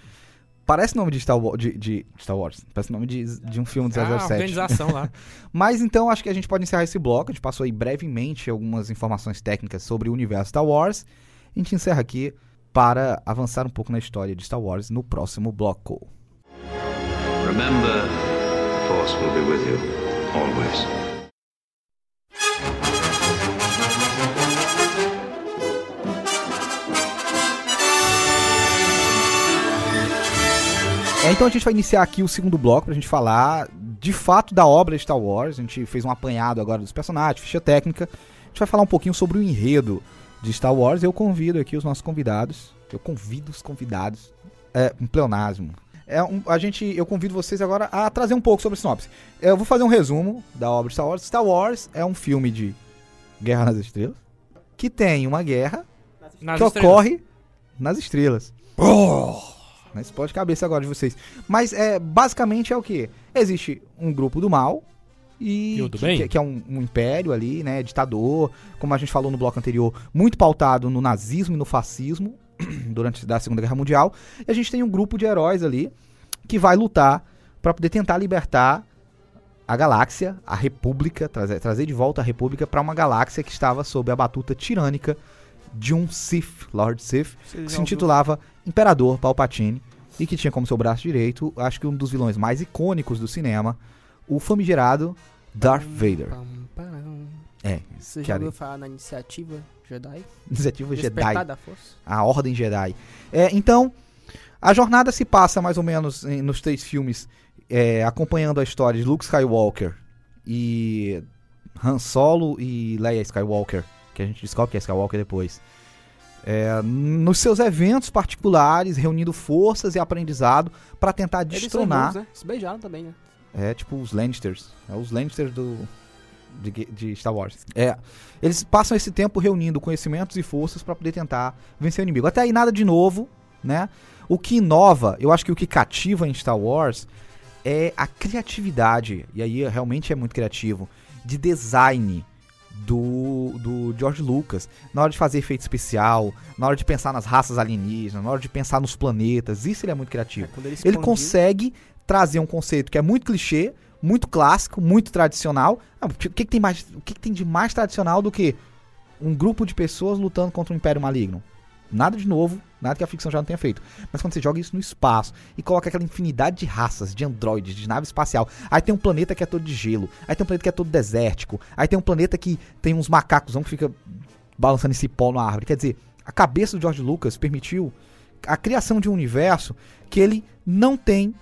Parece nome de Star Wars, de, de Star Wars. Parece nome de, de um filme de Ah, 007. organização lá. Mas então acho que a gente pode encerrar esse bloco. A gente passou aí brevemente algumas informações técnicas sobre o universo Star Wars. A gente encerra aqui para avançar um pouco na história de Star Wars no próximo bloco. Remember, the Force will be with you, always. É, então a gente vai iniciar aqui o segundo bloco pra gente falar de fato da obra de Star Wars. A gente fez um apanhado agora dos personagens, ficha técnica. A gente vai falar um pouquinho sobre o enredo de Star Wars. Eu convido aqui os nossos convidados. Eu convido os convidados. É um pleonasmo. É um- a gente, eu convido vocês agora a trazer um pouco sobre a sinopse. Eu vou fazer um resumo da obra de Star Wars. Star Wars é um filme de Guerra nas Estrelas que tem uma guerra Nas que estrelas. ocorre nas estrelas. Mas explode a cabeça agora de vocês. Mas é basicamente é o que? Existe um grupo do mal e E que, bem? que- que é um, um império ali, né, ditador, como a gente falou no bloco anterior, muito pautado no nazismo e no fascismo durante da Segunda Guerra Mundial. E a gente tem um grupo de heróis ali que vai lutar para poder tentar libertar a galáxia, a República, trazer, trazer de volta a República para uma galáxia que estava sob a batuta tirânica de um Sith, Lord Sith, que se intitulava Imperador Palpatine e que tinha como seu braço direito, acho que um dos vilões mais icônicos do cinema, o famigerado Darth Vader. É, Você já ouviu falar na iniciativa Jedi? iniciativa Despertar Jedi, da Força? a Ordem Jedi. É, então, a jornada se passa mais ou menos em- nos três filmes, é, acompanhando a história de Luke Skywalker e Han Solo e Leia Skywalker, que a gente descobre que é Skywalker depois. É, nos seus eventos particulares, reunindo forças e aprendizado para tentar Eles destronar. irmãos, né? Se beijaram também, né? É tipo os Lannisters. É os Lannisters do, de, de Star Wars. É. Eles passam esse tempo reunindo conhecimentos e forças pra poder tentar vencer o inimigo. Até aí nada de novo, né? O que inova, eu acho que o que cativa em Star Wars é a criatividade, e aí realmente é muito criativo, de design do, do George Lucas. Na hora de fazer efeito especial, na hora de pensar nas raças alienígenas, na hora de pensar nos planetas, isso ele é muito criativo. Quando ele, Ele consegue trazer um conceito que é muito clichê, muito clássico, muito tradicional. Ah, o que que tem mais, o que, que tem de mais tradicional do que um grupo de pessoas lutando contra um império maligno? Nada de novo, nada que a ficção já não tenha feito. Mas quando você joga isso no espaço e coloca aquela infinidade de raças, de androides, de nave espacial, aí tem um planeta que é todo de gelo, aí tem um planeta que é todo desértico, aí tem um planeta que tem uns macacos que fica balançando esse pó na árvore. Quer dizer, a cabeça do George Lucas permitiu a criação de um universo que ele não tem,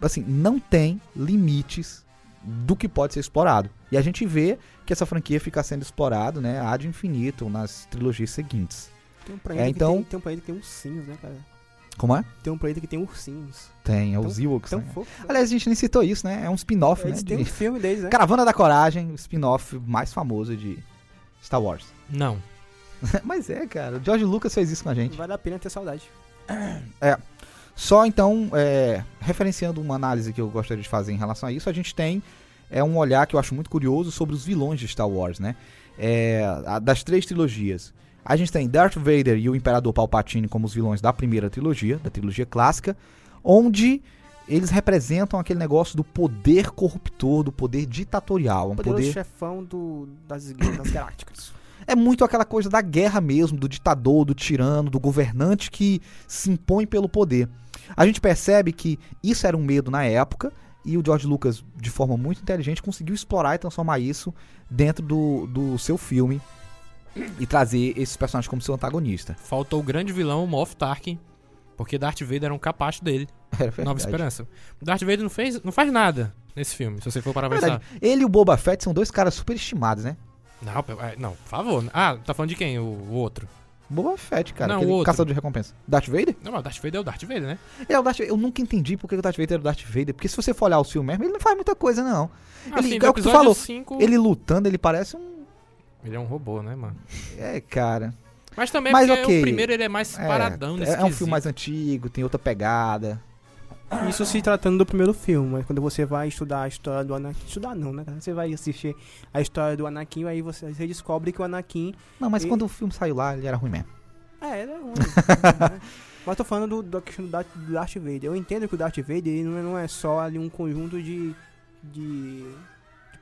assim, não tem limites do que pode ser explorado. E a gente vê que essa franquia fica sendo explorada, né, ad infinito nas trilogias seguintes. Tem um planeta É, então- que tem, tem um planeta que tem ursinhos, né, cara? Como é? Tem um planeta que tem ursinhos. Tem, é Tão- os Ewoks, Tão né? fofo. né? Aliás, a gente nem citou isso, né? É um spin-off, né? Eles têm um de- filme deles, né? Caravana da Coragem, o spin-off mais famoso de Star Wars. Não. Mas é, cara, o George Lucas fez isso com a gente. Vale a pena ter saudade. Só então, é, referenciando uma análise que eu gostaria de fazer em relação a isso, a gente tem é um olhar que eu acho muito curioso sobre os vilões de Star Wars, né? É, a- das três trilogias. A gente tem Darth Vader e o Imperador Palpatine como os vilões da primeira trilogia, da trilogia clássica, onde eles representam aquele negócio do poder corruptor, do poder ditatorial, um O poderoso poder chefão do, das, das galácticas. é muito aquela coisa da guerra mesmo, do ditador, do tirano, do governante que se impõe pelo poder. A gente percebe que isso era um medo na época e o George Lucas, de forma muito inteligente, conseguiu explorar e transformar isso dentro do, do seu filme e trazer esses personagens como seu antagonista. Faltou o grande vilão, o Moff Tarkin. Porque Darth Vader era um capacho dele. Era. Nova Esperança. Darth Vader não, fez, não faz nada nesse filme, se você for parar pra pensar. Ele e o Boba Fett são dois caras super estimados, né? Não, é, não, por favor. Ah, tá falando de quem? O, o outro. Boba Fett, cara, Não, outro. caçador de recompensa. Darth Vader? Não, mas o Darth Vader é o Darth Vader, né? Ele é o Darth Vader. Eu nunca entendi porque o Darth Vader era o Darth Vader. Porque se você for olhar o filme mesmo, ele não faz muita coisa, não. Ele- Assim, é o que tu falou. 5, Ele lutando, ele parece um. Ele é um robô, né, mano? É, cara. Mas também Mas porque ok. o primeiro ele é mais É, paradão nesse é, é um quesito. filme mais antigo, tem outra pegada. Isso se tratando do primeiro filme, mas quando você vai estudar a história do Anakin. Estudar não, né? Você vai assistir a história do Anakin, aí você, você descobre que o Anakin. Não, mas E- quando o filme saiu lá, ele era ruim mesmo. É, ele é ruim. né? Mas tô falando do, do Darth, do Darth Vader. Eu entendo que o Darth Vader ele não, é, não é só ali um conjunto de, de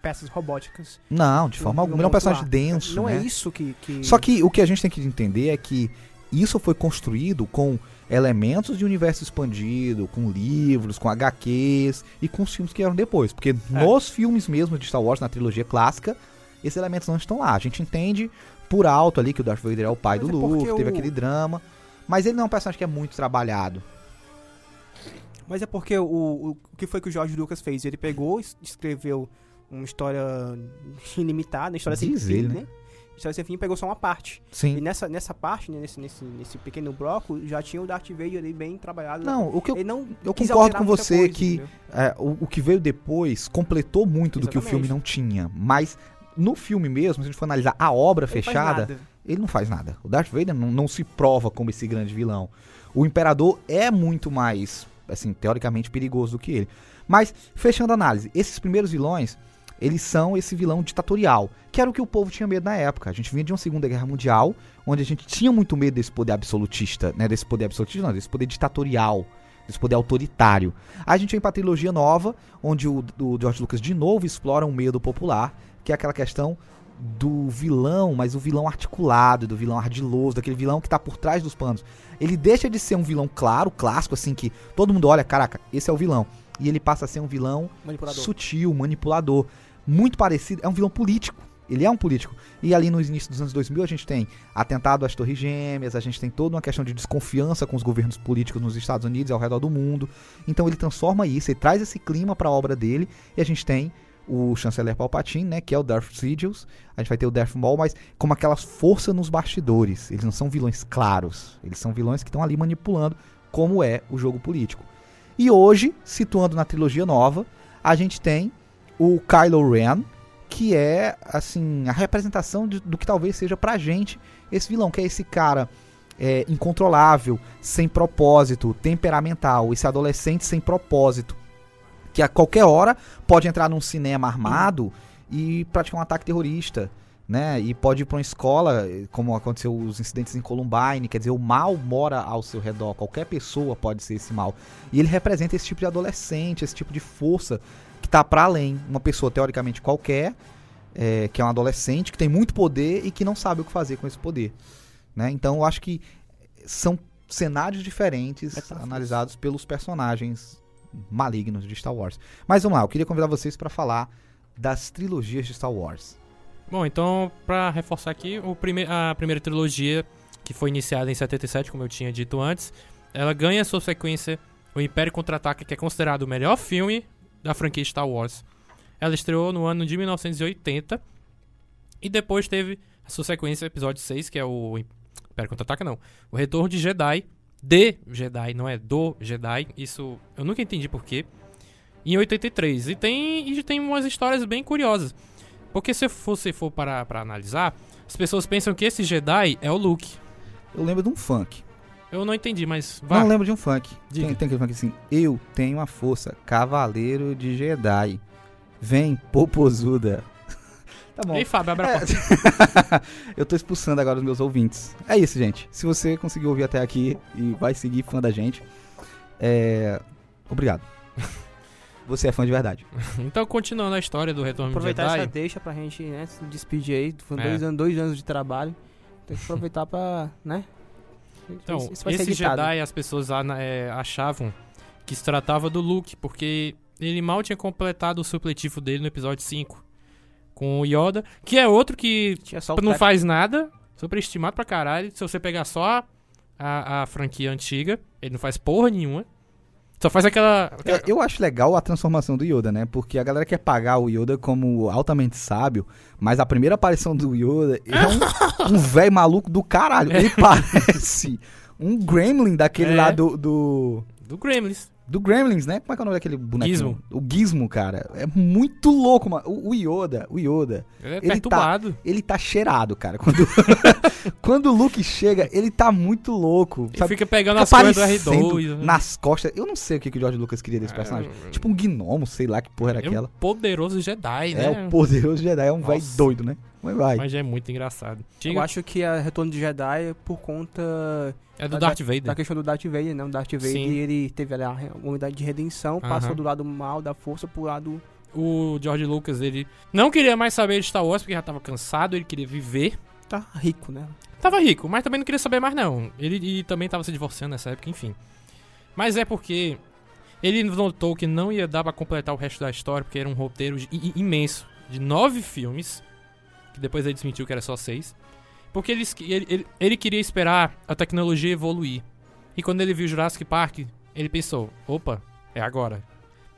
peças robóticas. Não, de forma alguma. Ele é um personagem lá. denso, Não né? é isso que. que... Só que o que a gente tem que entender é que isso foi construído com elementos de universo expandido, com livros, com HQs e com os filmes que vieram depois. Porque nos filmes mesmo de Star Wars, na trilogia clássica, esses elementos não estão lá. A gente entende por alto ali que o Darth Vader é o pai Mas do é Luke, teve o- aquele drama. Mas ele não é um personagem que é muito trabalhado. Mas é porque o, o, o que foi que o George Lucas fez? Ele pegou, es- escreveu uma história ilimitada, história sem Diz fim, ele, né? né? História sem fim e pegou só uma parte. E Sim. nessa, nessa parte, né, nesse, nesse, nesse pequeno bloco, já tinha o Darth Vader ali bem trabalhado. Não, o que eu não eu concordo com você coisa, que? É, o, o que veio depois completou muito do que o Exatamente. filme não tinha. Mas no filme mesmo, se a gente for analisar a obra Ele fechada, ele não faz nada. O Darth Vader não, não se prova como esse grande vilão. O Imperador é muito mais, assim, teoricamente perigoso do que ele. Mas, fechando a análise, esses primeiros vilões, eles são esse vilão ditatorial, que era o que o povo tinha medo na época. A gente vinha de uma Segunda Guerra Mundial, onde a gente tinha muito medo desse poder absolutista, né? Desse poder absolutista, não, desse poder ditatorial, desse poder autoritário. A gente vem pra trilogia nova, onde o, o George Lucas de novo explora um medo popular, que é aquela questão do vilão, mas o vilão articulado, do vilão ardiloso, daquele vilão que tá por trás dos panos. Ele deixa de ser um vilão claro, clássico, assim, que todo mundo olha, caraca, esse é o vilão. E ele passa a ser um vilão Manipulador. sutil, manipulador. Muito parecido, é um vilão político. Ele é um político. E ali no início dos anos 2000 a gente tem atentado às Torres Gêmeas, a gente tem toda uma questão de desconfiança com os governos políticos nos Estados Unidos e ao redor do mundo. Então ele transforma isso, ele traz esse clima para a obra dele e a gente tem o chanceler Palpatine, né, que é o Darth Sidious. A gente vai ter o Darth Maul, mas como aquelas forças nos bastidores. Eles não são vilões claros, eles são vilões que estão ali manipulando como é o jogo político. E hoje, situando na trilogia nova, a gente tem o Kylo Ren, que é, assim, a representação de- do que talvez seja pra gente esse vilão, que é esse cara é, incontrolável, sem propósito, temperamental, esse adolescente sem propósito, que a qualquer hora pode entrar num cinema armado e praticar um ataque terrorista, né? E pode ir pra uma escola, eh, como aconteceu os incidentes em Columbine, quer dizer, o mal mora ao seu redor, qualquer pessoa pode ser esse mal. E ele representa esse tipo de adolescente, esse tipo de força que tá para além, uma pessoa teoricamente qualquer, é, que é um adolescente, que tem muito poder e que não sabe o que fazer com esse poder. Né? Então eu acho que são cenários diferentes analisados pelos personagens malignos de Star Wars. Mas vamos lá, eu queria convidar vocês para falar das trilogias de Star Wars. Bom, então, pra reforçar aqui, o prime a primeira trilogia, que foi iniciada em 77, como eu tinha dito antes, ela ganha sua sequência, O Império Contra-Ataca, que é considerado o melhor filme da franquia Star Wars. Ela estreou no ano de 1980, e depois teve a sua sequência, episódio 6, que é o Império Contra-Ataca, não, o Retorno de Jedi, de Jedi, não é do Jedi, isso eu nunca entendi porquê, em 83. E tem, e tem umas histórias bem curiosas. Porque se você for parar pra analisar, as pessoas pensam que esse Jedi é o Luke. Eu lembro de um funk. Eu não entendi, mas vá. Não lembro de um funk. Diga. Tem, tem aquele funk assim. Eu tenho a força, cavaleiro de Jedi. Vem, popozuda. tá bom. Ei, Fábio, abre a É. porta. eu tô expulsando agora os meus ouvintes. É isso, gente. Se você conseguiu ouvir até aqui e vai seguir fã da gente, é. Obrigado. Você é fã de verdade. Então, continuando a história do Retorno de Aproveitar essa Jedi. deixa pra gente né, se despedir aí. Foram É. dois, anos, dois anos de trabalho. Tem que aproveitar pra, né? Então, Isso esse. Jedi, as pessoas é, achavam que se tratava do Luke, porque ele mal tinha completado o supletivo dele no episódio 5. Com o Yoda, que é outro que Tinha só o não faz nada, superestimado pra caralho. Se você pegar só a, a, a franquia antiga, ele não faz porra nenhuma. Só faz aquela. aquela- É, eu acho legal a transformação do Yoda, né? Porque a galera quer pagar o Yoda como altamente sábio, mas a primeira aparição do Yoda é um, um velho maluco do caralho. Ele parece um gremlin daquele É. lá do, do. do Gremlins. Do Gremlins, né? Como é que é o nome daquele bonequinho? Gizmo. O Gizmo, cara. É muito louco, mano. O, o Yoda, o Yoda, Ele é Ele perturbado. ele tá cheirado, cara. Quando, quando o Luke chega, ele tá muito louco. Ele sabe? fica pegando Fica as coisas do aparecendo R2. né? nas costas. Eu não sei o que, que o George Lucas queria desse É, personagem. é, Tipo um gnomo, sei lá que porra era É aquela. um poderoso Jedi, né? É o poderoso Jedi, é um velho doido, né? Mas vai. Mas é muito engraçado. Eu acho que a Retorno de Jedi é por conta é do da- Darth Vader. da questão do Darth Vader, né? O Darth Vader, Sim. ele teve ali a unidade de redenção, passou do lado mal da força pro lado... O George Lucas, ele não queria mais saber de Star Wars porque já tava cansado, ele queria viver. Tá rico, né? Tava rico, mas também não queria saber mais não. Ele e também tava se divorciando nessa época, enfim. Mas é porque ele notou que não ia dar pra completar o resto da história, porque era um roteiro imenso, de nove filmes, que depois ele desmentiu que era só seis. Porque ele, ele, ele, queria esperar a tecnologia evoluir. E quando ele viu Jurassic Park, ele pensou, opa, é agora.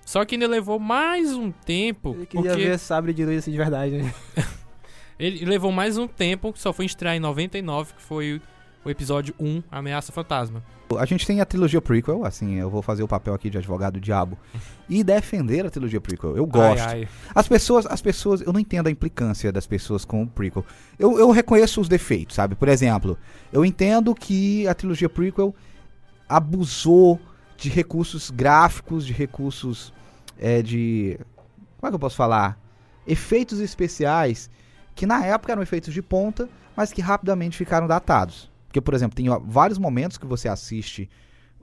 Só que ainda levou mais um tempo, Ele queria porque ver sabre de luz assim de verdade, né? ele levou mais um tempo, que só foi estrear em 99, que foi o episódio 1, Ameaça Fantasma. A gente tem a trilogia prequel, assim, eu vou fazer o papel aqui de advogado diabo e defender a trilogia prequel. Eu gosto. Ai, ai. As pessoas, as pessoas, eu não entendo a implicância das pessoas com o prequel. Eu, eu reconheço os defeitos, sabe? Por exemplo, eu entendo que a trilogia prequel abusou de recursos gráficos, de recursos é, de. Como é que eu posso falar? Efeitos especiais que na época eram efeitos de ponta, mas que rapidamente ficaram datados. Porque, por exemplo, tem vários momentos que você assiste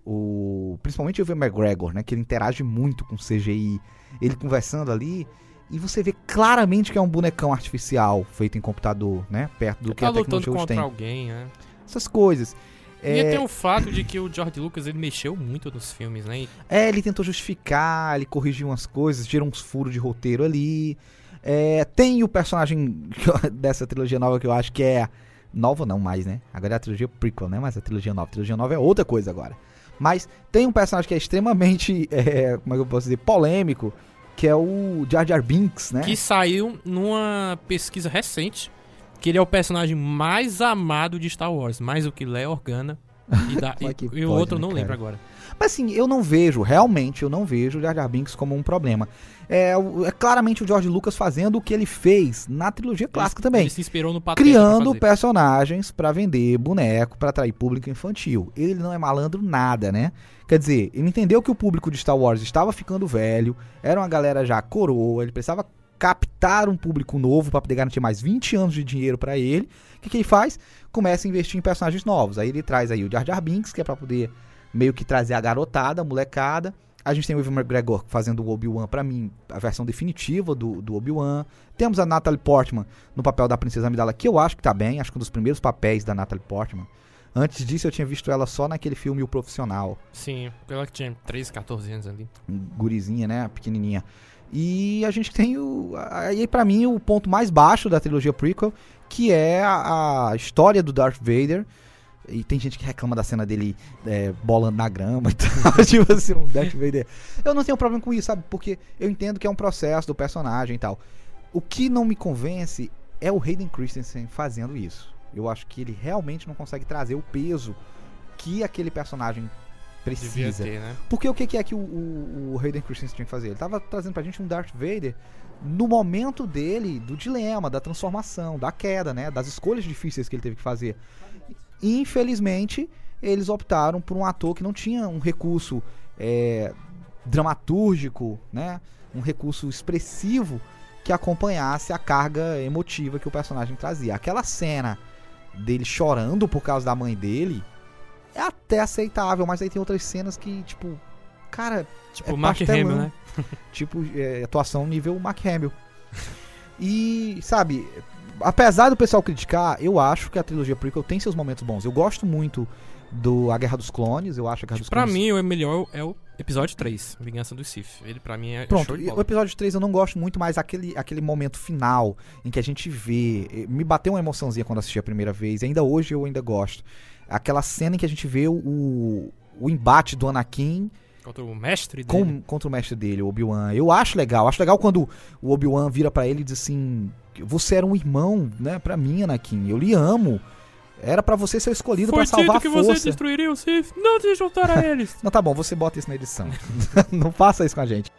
o. Principalmente o McGregor, né? Que ele interage muito com CGI. Ele conversando ali. E você vê claramente que é um bonecão artificial feito em computador, né? Perto do que tá a tecnologia hoje tem. alguém, né? Essas coisas. E É, tem o fato de que o George Lucas ele mexeu muito nos filmes, né? E É, ele tentou justificar, ele corrigiu umas coisas, tirou uns furos de roteiro ali. É, tem o personagem dessa trilogia nova que eu acho que é. Nova não mais, né? Agora é a trilogia prequel, né? Mas a trilogia nova. A trilogia nova é outra coisa agora. Mas tem um personagem que é extremamente. é, como é que eu posso dizer? Polêmico. Que é o Jar Jar Binks, né? que saiu numa pesquisa recente que ele é o personagem mais amado de Star Wars, mais do que Leia Organa E, da- e- e o outro né, não cara? lembro agora. Mas assim, eu não vejo, realmente, eu não vejo o Jar Jar Binks como um problema. É, é claramente o George Lucas fazendo o que ele fez na trilogia clássica Ele- também. Ele se inspirou no Pateta pra criando fazer. personagens pra vender boneco, pra atrair público infantil. Ele não é malandro nada, né? Quer dizer, ele entendeu que o público de Star Wars estava ficando velho, era uma galera já coroa, ele precisava captar um público novo pra poder garantir mais 20 anos de dinheiro pra ele. O que, que ele faz? Começa a investir em personagens novos. Aí ele traz aí o Jar Jar Binks, que é pra poder meio que trazer a garotada, a molecada. A gente tem o Ivan McGregor fazendo o Obi-Wan, pra mim, a versão definitiva do, do Obi-Wan. Temos a Natalie Portman no papel da Princesa Amidala, que eu acho que tá bem, acho que um dos primeiros papéis da Natalie Portman. Antes disso, eu tinha visto ela só naquele filme O Profissional, Sim, ela que tinha 13, 14 anos ali. gurizinha, né, pequenininha. E a gente tem o aí pra mim o ponto mais baixo da trilogia prequel, que é a, a história do Darth Vader. E tem gente que reclama da cena dele é, bolando na grama e tal, tipo assim, um Darth Vader. Eu não tenho problema com isso, sabe? Porque eu entendo que é um processo do personagem e tal. O que não me convence é o Hayden Christensen fazendo isso. Eu acho que ele realmente não consegue trazer o peso que aquele personagem precisa. ter, né? Porque o que, que é que o, o, o Hayden Christensen tinha que fazer? Ele tava trazendo pra gente um Darth Vader no momento dele, do dilema, da transformação, da queda, né? Das escolhas difíceis que ele teve que fazer. E, infelizmente, eles optaram por um ator que não tinha um recurso é, dramatúrgico, né? Um recurso expressivo que acompanhasse a carga emotiva que o personagem trazia. Aquela cena dele chorando por causa da mãe dele é até aceitável, mas aí tem outras cenas que, tipo, cara, Tipo, É o Mark pastelão. Hamill, né? tipo, é, atuação nível Mark Hamill. E, sabe, apesar do pessoal criticar, eu acho que a trilogia prequel tem seus momentos bons. Eu gosto muito do A Guerra dos Clones, eu acho a Guerra dos Pra Clones... mim, o melhor é o episódio 3, Vingança dos Sith. Ele, pra mim, é Pronto, o episódio 3 eu não gosto muito, mas aquele, aquele momento final em que a gente vê. eh, Me bateu uma emoçãozinha quando assisti a primeira vez, e ainda hoje eu ainda gosto. Aquela cena em que a gente vê o, o embate do Anakin Contra o mestre dele. com, contra o mestre dele, o Obi-Wan. Eu acho legal. Acho legal quando o Obi-Wan vira pra ele e diz assim: Você era um irmão, né, pra mim, Anakin. Eu lhe amo. Era pra você ser escolhido pra salvar dito que a força. você destruiria o Sith. Não se juntar a eles. Não, tá bom, você bota isso na edição. não faça isso com a gente.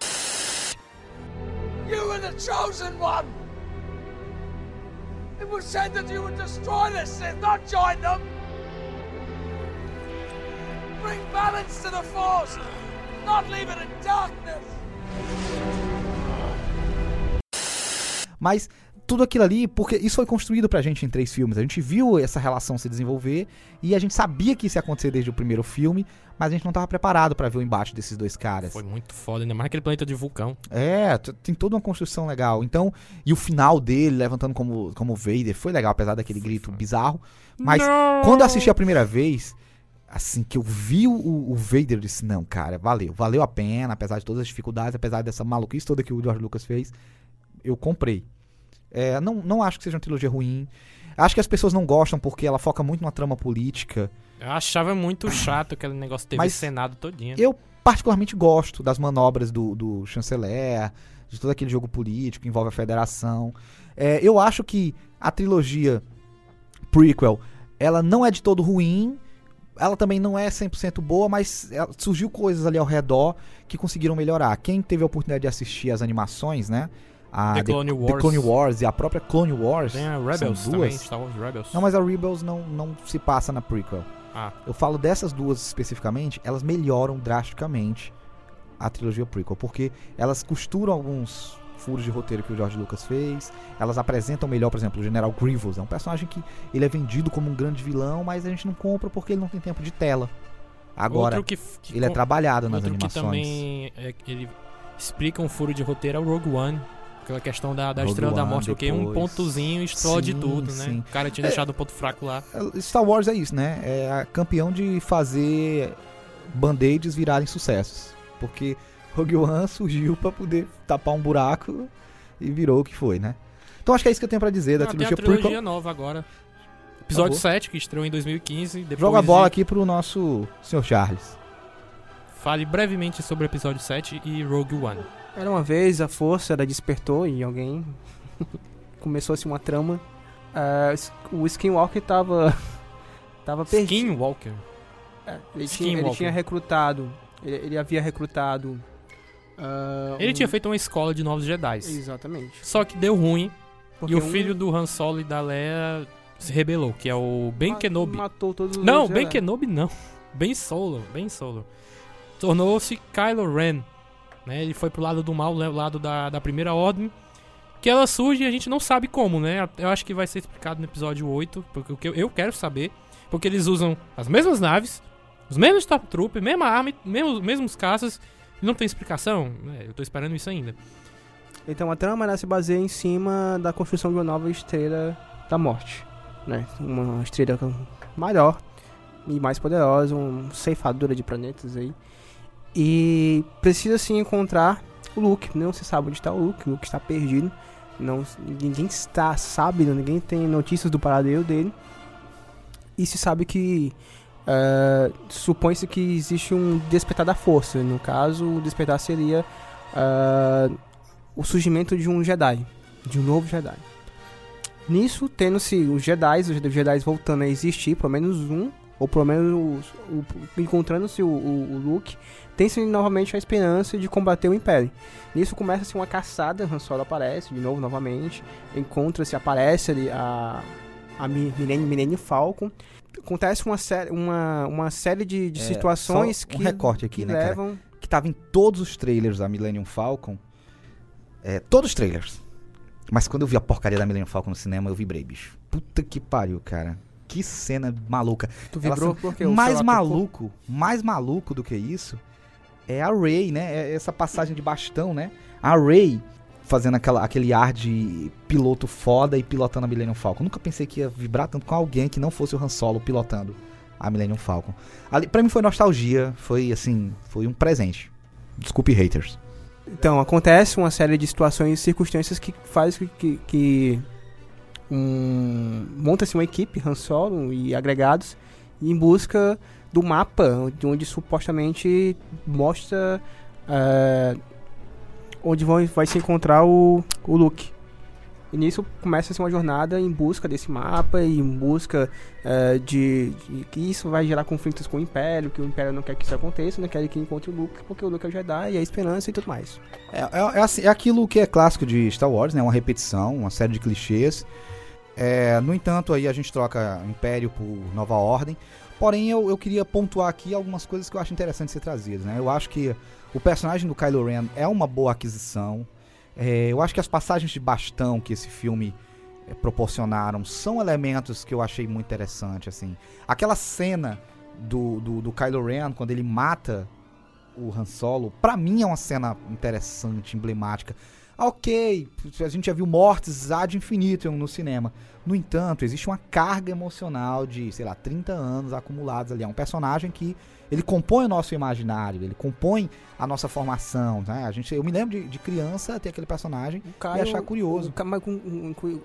You were the chosen one! It was said that you would destroy the Sith, not join them! Bring balance to the Force, not leave it in darkness! Mas tudo aquilo ali, porque isso foi construído pra gente em três filmes. A gente viu essa relação se desenvolver e a gente sabia que isso ia acontecer desde o primeiro filme, mas a gente não tava preparado pra ver o embate desses dois caras. Foi muito foda, ainda mais aquele planeta de vulcão. É, tem toda uma construção legal. Então, e o final dele levantando como, como Vader foi legal, apesar daquele grito bizarro. Mas Não! quando eu assisti a primeira vez, assim que eu vi o, o Vader, eu disse: Não, cara, valeu, valeu a pena, apesar de todas as dificuldades, apesar dessa maluquice toda que o George Lucas fez, eu comprei. É, não, não acho que seja uma trilogia ruim. Acho que as pessoas não gostam porque ela foca muito numa trama política. Eu achava muito chato aquele negócio TV Mas Senado todinha. Eu particularmente gosto das manobras do, do chanceler, de todo aquele jogo político que envolve a federação. É, eu acho que a trilogia prequel, ela não é de todo ruim, ela também não é 100% boa, mas surgiu coisas ali ao redor que conseguiram melhorar. Quem teve a oportunidade de assistir as animações, né? A The Clone The Wars. Clone Wars e a própria Clone Wars. Tem a são Rebels duas. também, Star Wars Rebels. Não, mas a Rebels não, não se passa na prequel. Ah, Eu falo dessas duas especificamente, elas melhoram drasticamente a trilogia prequel, porque elas costuram alguns furos de roteiro que o George Lucas fez, elas apresentam melhor, por exemplo, o General Grievous, é um personagem que ele é vendido como um grande vilão, mas a gente não compra porque ele não tem tempo de tela. Agora, que, que ele é trabalhado nas outro que animações. também é, ele explica um furo de roteiro é o Rogue One. Aquela questão da, da Estrela da One, Morte, porque um pontozinho explode Sim, tudo, né? sim. O cara tinha É. deixado o ponto fraco lá. Star Wars é isso, né? É a campeão de fazer band-aids virarem sucessos. Porque Rogue One surgiu pra poder tapar um buraco e virou o que foi, né? Então acho que é isso que eu tenho pra dizer da Ah, tem a trilogia trilogia prequel. nova agora. Episódio Acabou. 7, que estreou em 2015. Depois Joga a bola de- aqui pro nosso Sr. Charles. Fale brevemente sobre o episódio 7 e Rogue One. Era uma vez, a força ela despertou em alguém. Começou-se uma trama. Ah, o Skinwalker tava. tava perdido. Skinwalker. É, ele, tinha, ele Skinwalker. tinha recrutado. Ele, ele havia recrutado. Ah, Ele um- tinha feito uma escola de novos Jedi. Exatamente. Só que deu ruim Porque e o um filho do Han Solo e da Leia se rebelou, que é o Ben ma- Kenobi. Matou todos os Não, Ben Jedi. Kenobi não. Ben Solo, Ben Solo. Tornou-se Kylo Ren. Né? Ele foi pro lado do mal, né? o lado da, da primeira ordem. Que ela surge e a gente não sabe como, né? Eu acho que vai ser explicado no episódio 8, porque o que eu, eu quero saber. Porque eles usam as mesmas naves, os mesmos Stormtroopers, mesma arma, mesmos, mesmos caças. Não tem explicação. né? eu tô esperando isso ainda. Então a trama né, se baseia em cima da construção de uma nova estrela da morte. Né? Uma estrela maior e mais poderosa, uma ceifadora de planetas aí. E precisa se encontrar o Luke. Não se sabe onde está o Luke, o Luke está perdido. Não, ninguém está sabe, ninguém tem notícias do paradeiro dele. E se sabe que eh, supõe-se que existe um despertar da força. No caso, o despertar seria ah, o surgimento de um Jedi, de um novo Jedi. Nisso, tendo-se os Jedi, os Jedi voltando a existir, pelo menos um, ou pelo menos encontrando-se o, o, o Luke, tem-se novamente a esperança de combater o Império. Nisso começa-se uma caçada, Han Solo aparece de novo, novamente, encontra-se, aparece ali a, a Mi- Millennium, Millennium Falcon. Acontece uma, sé uma, uma série de, de É, situações um que, recorte aqui, que né, cara? levam... que tava em todos os trailers da Millennium Falcon. É, todos os trailers. Mas quando eu vi a porcaria da Millennium Falcon no cinema, eu vibrei, bicho. Puta que pariu, cara. Que cena maluca. Tu Ela vibrou sendo porque o mais maluco, mais maluco do que isso é a Ray, né? É essa passagem de bastão, né? A Ray fazendo aquela, aquele ar de piloto foda e pilotando a Millennium Falcon. Nunca pensei que ia vibrar tanto com alguém que não fosse o Han Solo pilotando a Millennium Falcon. Ali, pra mim foi nostalgia, foi assim, foi um presente. Desculpe haters. Então, acontece uma série de situações e circunstâncias que faz que, que, que um, monta-se uma equipe, Han Solo e agregados, em busca do mapa, onde, onde supostamente mostra eh, onde vão, vai se encontrar o, o Luke. E nisso começa-se uma jornada em busca desse mapa em busca eh, de, de que isso vai gerar conflitos com o Império, que o Império não quer que isso aconteça, não quer que encontre o Luke, porque o Luke é o Jedi e a esperança e tudo mais. É, é, é assim, é aquilo que é clássico de Star Wars, né? Uma repetição, uma série de clichês. É, no entanto, aí a gente troca Império por Nova Ordem. Porém, eu, eu queria pontuar aqui algumas coisas que eu acho interessante ser trazidas, né? Eu acho que o personagem do Kylo Ren é uma boa aquisição. É, eu acho que as passagens de bastão que esse filme é, proporcionaram são elementos que eu achei muito interessante, assim. Aquela cena do, do, do Kylo Ren, quando ele mata o Han Solo, pra mim é uma cena interessante, emblemática. Ah, Ok, a gente já viu mortes ad infinitum no cinema. No entanto, existe uma carga emocional de, sei lá, 30 anos acumulados ali. É um personagem que ele compõe o nosso imaginário, ele compõe a nossa formação, né? A gente, eu me lembro de, de criança ter aquele personagem O Kylo, e achar curioso. O, mas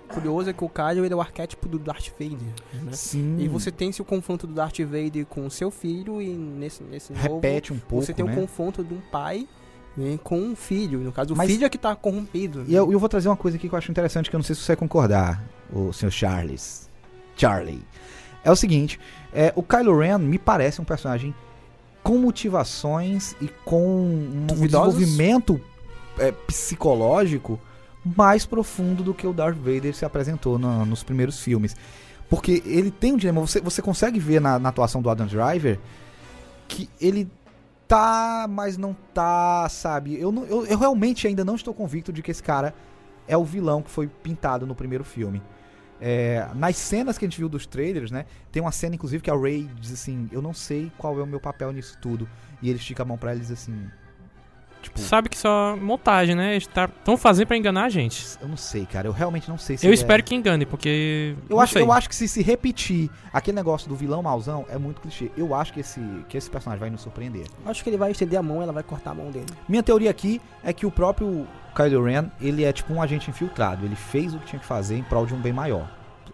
curioso é que o Kylo ele é o arquétipo do Darth Vader. Né? Sim. E você tem esse o confronto do Darth Vader com o seu filho e nesse, nesse novo repete um pouco, você tem né? o confronto de um pai né, com um filho. No caso, o Mas- filho é que tá corrompido. E eu, eu vou trazer uma coisa aqui que eu acho interessante, que eu não sei se você vai concordar, o senhor Charles. Charlie. É o seguinte, é, o Kylo Ren me parece um personagem com motivações e com um Duvidosos? desenvolvimento é, psicológico mais profundo do que o Darth Vader se apresentou na- nos primeiros filmes. Porque ele tem um dilema, você, você consegue ver na, na atuação do Adam Driver que ele tá, mas não tá, sabe? Eu, não- eu, eu realmente ainda não estou convicto de que esse cara é o vilão que foi pintado no primeiro filme. É, nas cenas que a gente viu dos trailers, né? Tem uma cena, inclusive, que a Ray diz assim: Eu não sei qual é o meu papel nisso tudo. E ele estica a mão pra ela e diz assim: Tipo, Sabe que só montagem, né? Estão fazendo pra enganar a gente. eu não sei, cara. Eu realmente não sei se. Eu ele espero é... que engane, porque. Eu acho, sei. eu acho que se se repetir aquele negócio do vilão mauzão é muito clichê. Eu acho que esse, que esse personagem vai nos surpreender. Acho que ele vai estender a mão e ela vai cortar a mão dele. Minha teoria aqui é que o próprio Kylo Ren, ele é tipo um agente infiltrado. Ele fez o que tinha que fazer em prol de um bem maior.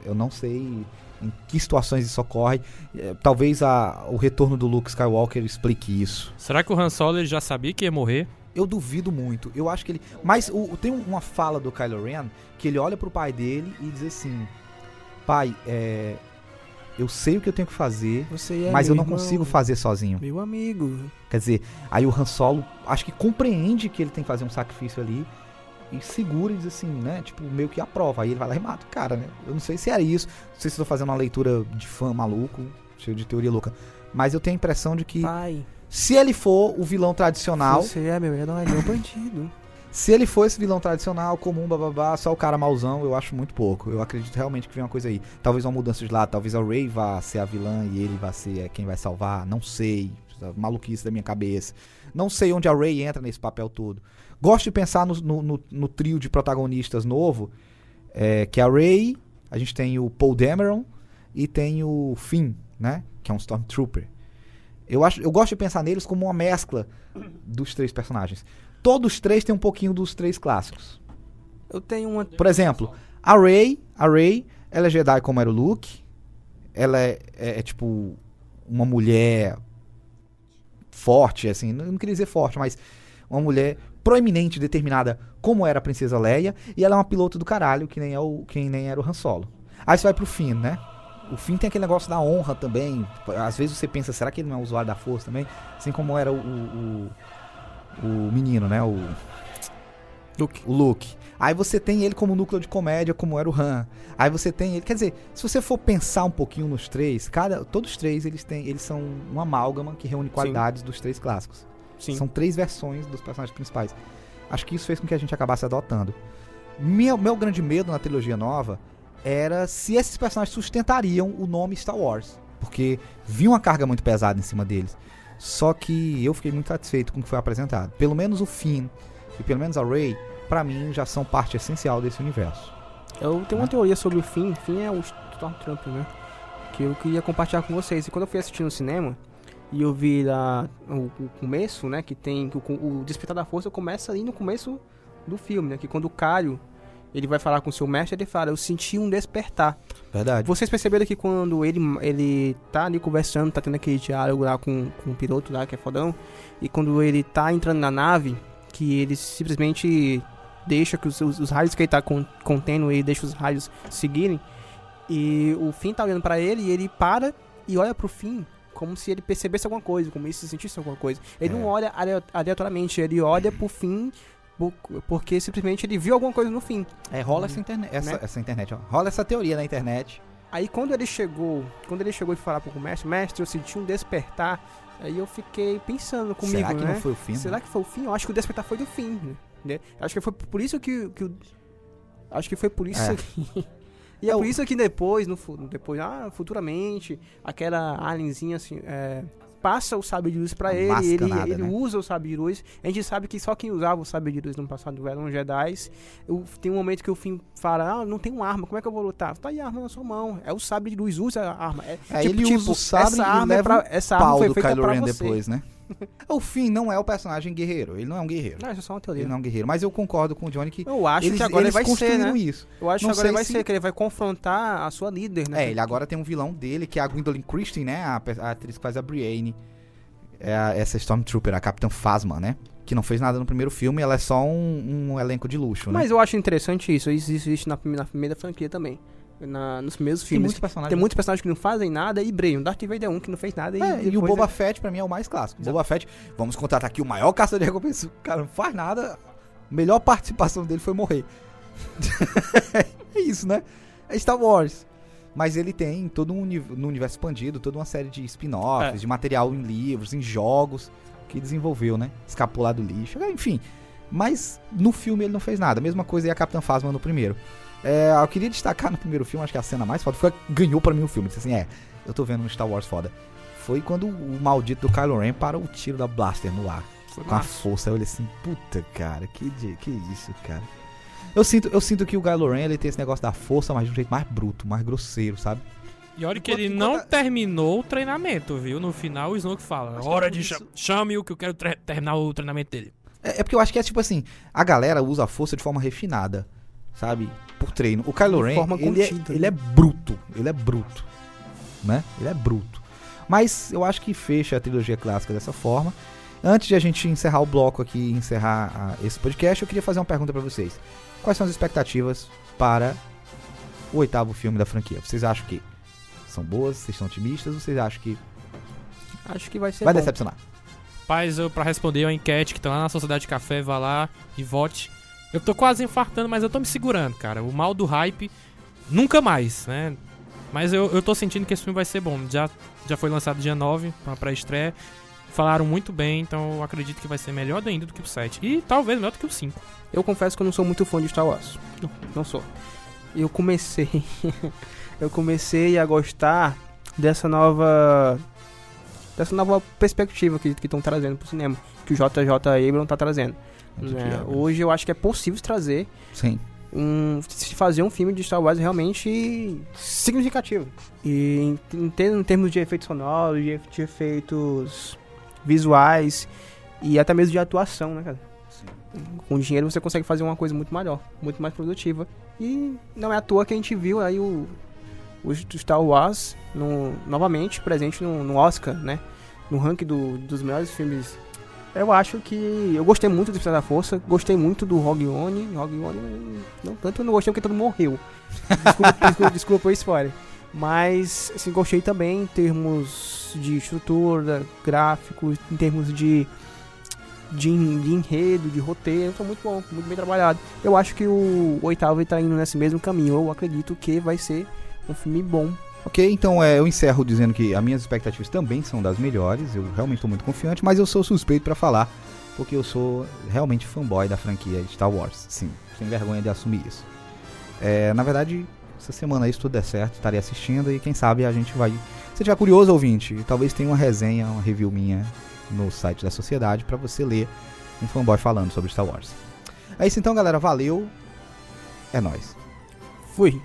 Eu não sei em que situações isso ocorre. É, Talvez a, o retorno do Luke Skywalker explique isso. Será que o Han Solo ele já sabia que ia morrer? Eu duvido muito. Eu acho que ele. Mas o, tem uma fala do Kylo Ren que ele olha pro pai dele e diz assim: Pai, é, eu sei o que eu tenho que fazer, é mas eu não irmão, consigo fazer sozinho. Meu amigo. Quer dizer, aí o Han Solo acho que compreende que ele tem que fazer um sacrifício ali e segura e diz assim, né? Tipo, meio que aprova. Aí ele vai lá e mata o cara, né? Eu não sei se era isso, não sei se tô fazendo uma leitura de fã maluco, cheio de teoria louca. Mas eu tenho a impressão de que Pai, se ele for o vilão tradicional, você é meu herói, meu bandido. Se ele for esse vilão tradicional, comum, bababá, só o cara mauzão, eu acho muito pouco. Eu acredito realmente que vem uma coisa aí. Talvez uma mudança de lado, talvez a Rey vá ser a vilã e ele vai ser é, quem vai salvar, não sei. Maluquice da minha cabeça. Não sei onde a Rey entra nesse papel todo. Gosto de pensar no, no- no- no trio de protagonistas novo, é, que é a Rey, a gente tem o Paul Dameron e tem o Finn, né? Que é um Stormtrooper. Eu, acho, eu gosto de pensar neles como uma mescla dos três personagens. Todos os três têm um pouquinho dos três clássicos. Eu tenho uma. Por exemplo, a Rey, a Rey, ela é Jedi como era o Luke. Ela é, é- é, tipo uma mulher forte, assim, não não queria dizer forte, mas uma mulher proeminente, determinada como era a princesa Leia, e ela é uma piloto do caralho, que nem, é o, que nem era o Han Solo. Aí você vai pro Finn, né? O Finn tem aquele negócio da honra também. Às vezes você pensa, será que ele não é usuário da força também? Assim como era o, o, o, o menino, né? O, Luke. o Luke. Aí você tem ele como núcleo de comédia, como era o Han. Aí você tem ele. Quer dizer, se você for pensar um pouquinho nos três, cada, todos os três eles têm, eles são uma amálgama que reúne qualidades dos três clássicos. Sim. São três versões dos personagens principais. Acho que isso fez com que a gente acabasse adotando. Meu, meu grande medo na trilogia nova era se esses personagens sustentariam o nome Star Wars. Porque vinha uma carga muito pesada em cima deles. Só que eu fiquei muito satisfeito com o que foi apresentado. Pelo menos o Finn e pelo menos a Rey, pra mim, já são parte essencial desse universo. Eu tenho uma teoria sobre o Finn. Finn é o Stormtrooper, né? Que eu queria compartilhar com vocês. E quando eu fui assistir no cinema, e eu vi lá o, o começo, né? Que tem. O, o Despertar da Força começa ali no começo do filme, né? Que quando o Caio ele vai falar com o seu mestre, ele fala: Eu senti um despertar. Verdade. Vocês perceberam que quando ele, ele tá ali conversando, tá tendo aquele diálogo lá com, com o piloto lá, que é fodão, e quando ele tá entrando na nave, que ele simplesmente deixa que os, os, os raios que ele tá con- contendo, ele deixa os raios seguirem, e o Finn tá olhando pra ele, e ele para e olha pro Finn como se ele percebesse alguma coisa, como se sentisse alguma coisa. Ele É. não olha ale- aleatoriamente, ele olha pro Finn porque simplesmente ele viu alguma coisa no Finn. É, rola essa internet, essa, Né? essa internet, ó. Rola essa teoria na internet. Aí quando ele chegou, quando ele chegou e falar pro mestre, mestre, eu senti um despertar. Aí eu fiquei pensando comigo, Será que né? não foi o fim? Será que foi o fim? Eu acho que o despertar foi do fim, né? Acho que foi por isso que, que o... Acho que foi por isso É. que... E é É por isso que depois, no, depois, ah, futuramente, aquela alienzinha assim, é, passa o sabre de luz pra A ele, ele, ele né? usa o sabre de luz. A gente sabe que só quem usava o sabre de luz no passado eram Jedi. Eu- Tem um momento que o Finn fala, ah, não tem uma arma, como é que eu vou lutar? Tá aí a arma na sua mão. É o sabre de luz, usa a arma. É, É, ele usa o sabre essa e arma é leva pra, essa arma foi do feita Kylo pra Ren você. depois, né? o Finn não é o personagem guerreiro. Ele não é um guerreiro. Não, isso é só uma teoria. Ele não é um guerreiro. Mas eu concordo com o Johnny que Eu acho eles, que agora ele vai ser, né? isso. Eu acho Não que agora sei vai se- ser, que ele vai confrontar a sua líder, né? É, ele agora tem um vilão dele, que é a Gwendolyn Christie, né? A, a atriz que faz a Brienne. É a- essa Stormtrooper, a Capitã Phasma, né? Que não fez nada no primeiro filme, ela é só um, um elenco de luxo, né? Mas eu acho interessante isso. Isso existe na, na primeira franquia também. Na, nos primeiros tem filmes. muitos personagens. Tem muitos personagens que não fazem nada e Bray. O Darth Vader é um que não fez nada e, É, e o Boba é- Fett pra mim é o mais clássico. Boba Fett, vamos contratar aqui o maior caça de recompensa. O cara não faz nada. A melhor participação dele foi morrer. é isso, né? É Star Wars. Mas ele tem todo um no universo expandido, toda uma série de spin-offs, É. de material em livros, em jogos que desenvolveu, né? Escapou lá do lixo, enfim. Mas no filme ele não fez nada. Mesma coisa aí a Capitã Phasma no primeiro. É, eu queria destacar no primeiro filme, acho que a cena mais foda foi a ganhou pra mim o filme. Disse assim, é, eu tô vendo um Star Wars foda. Foi quando o maldito do Kylo Ren para o tiro da blaster no ar. Foi Com a massa. força. Eu olhei assim, puta, cara, que, que isso, cara. Eu sinto, eu sinto que o Kylo Ren ele tem esse negócio da força, mas de um jeito mais bruto, mais grosseiro, sabe? E olha que Enquanto- ele enquanto não a- terminou o treinamento, viu? No final, o Snoke fala: Hora de isso- chame-o que eu quero terminar o treinamento dele. É, é porque eu acho que é tipo assim, a galera usa a força de forma refinada, sabe? Por treino. O Kylo Ren, forma ele, é, ele né? é bruto, ele é bruto, né? Ele é bruto. Mas eu acho que fecha a trilogia clássica dessa forma. Antes de a gente encerrar o bloco aqui e encerrar ah, esse podcast, eu queria fazer uma pergunta pra vocês. Quais são as expectativas para o oitavo filme da franquia? Vocês acham que são boas? Vocês estão otimistas ou vocês acham que Acho que vai ser vai bom. decepcionar? Rapaz, eu, pra responder a enquete que tá lá na Sociedade Café, vá lá e vote. Eu tô quase infartando, mas eu tô me segurando, cara. O mal do hype, nunca mais, né? Mas eu, eu tô sentindo que esse filme vai ser bom. Já, já foi lançado dia 9, pra pré-estreia. Falaram muito bem, então eu acredito que vai ser melhor ainda do que o 7. E talvez melhor do que o 5. Eu confesso que eu não sou muito fã de Star Wars. Não, não sou. Eu comecei. eu comecei a gostar dessa nova. dessa nova perspectiva que estão trazendo pro cinema. Que o JJ Abrams tá trazendo. Né? Hoje eu acho que é possível trazer Sim. um. se fazer um filme de Star Wars realmente significativo. E em, em ter- em termos de efeitos sonoros, de, de efeitos visuais e até mesmo de atuação, né, cara? Com dinheiro você consegue fazer uma coisa muito melhor, muito mais produtiva. E não é à toa que a gente viu aí o, o Star Wars no- novamente presente no, no Oscar, né? No ranking do- dos melhores filmes. Eu acho que. Eu gostei muito do Despertar da Força, gostei muito do Rogue One. Rogue One, não tanto eu não gostei porque todo mundo morreu. Desculpa, desculpa, desculpa o spoiler. Mas, assim, gostei também em termos de estrutura, gráficos, em termos de, de, de enredo, de roteiro. Foi muito bom, muito bem trabalhado. Eu acho que o oitavo está indo nesse mesmo caminho. Eu acredito que vai ser um filme bom. Ok, então é, eu encerro dizendo que as minhas expectativas também são das melhores. Eu realmente estou muito confiante, mas eu sou suspeito pra falar, porque eu sou realmente fanboy da franquia Star Wars. Sim, sem vergonha de assumir isso. É, na verdade, essa semana aí, se tudo der certo, estarei assistindo e quem sabe a gente vai. Se tiver curioso, ouvinte, talvez tenha uma resenha, uma review minha no site da sociedade pra você ler um fanboy falando sobre Star Wars. É isso então, galera. Valeu. É nóis. Fui.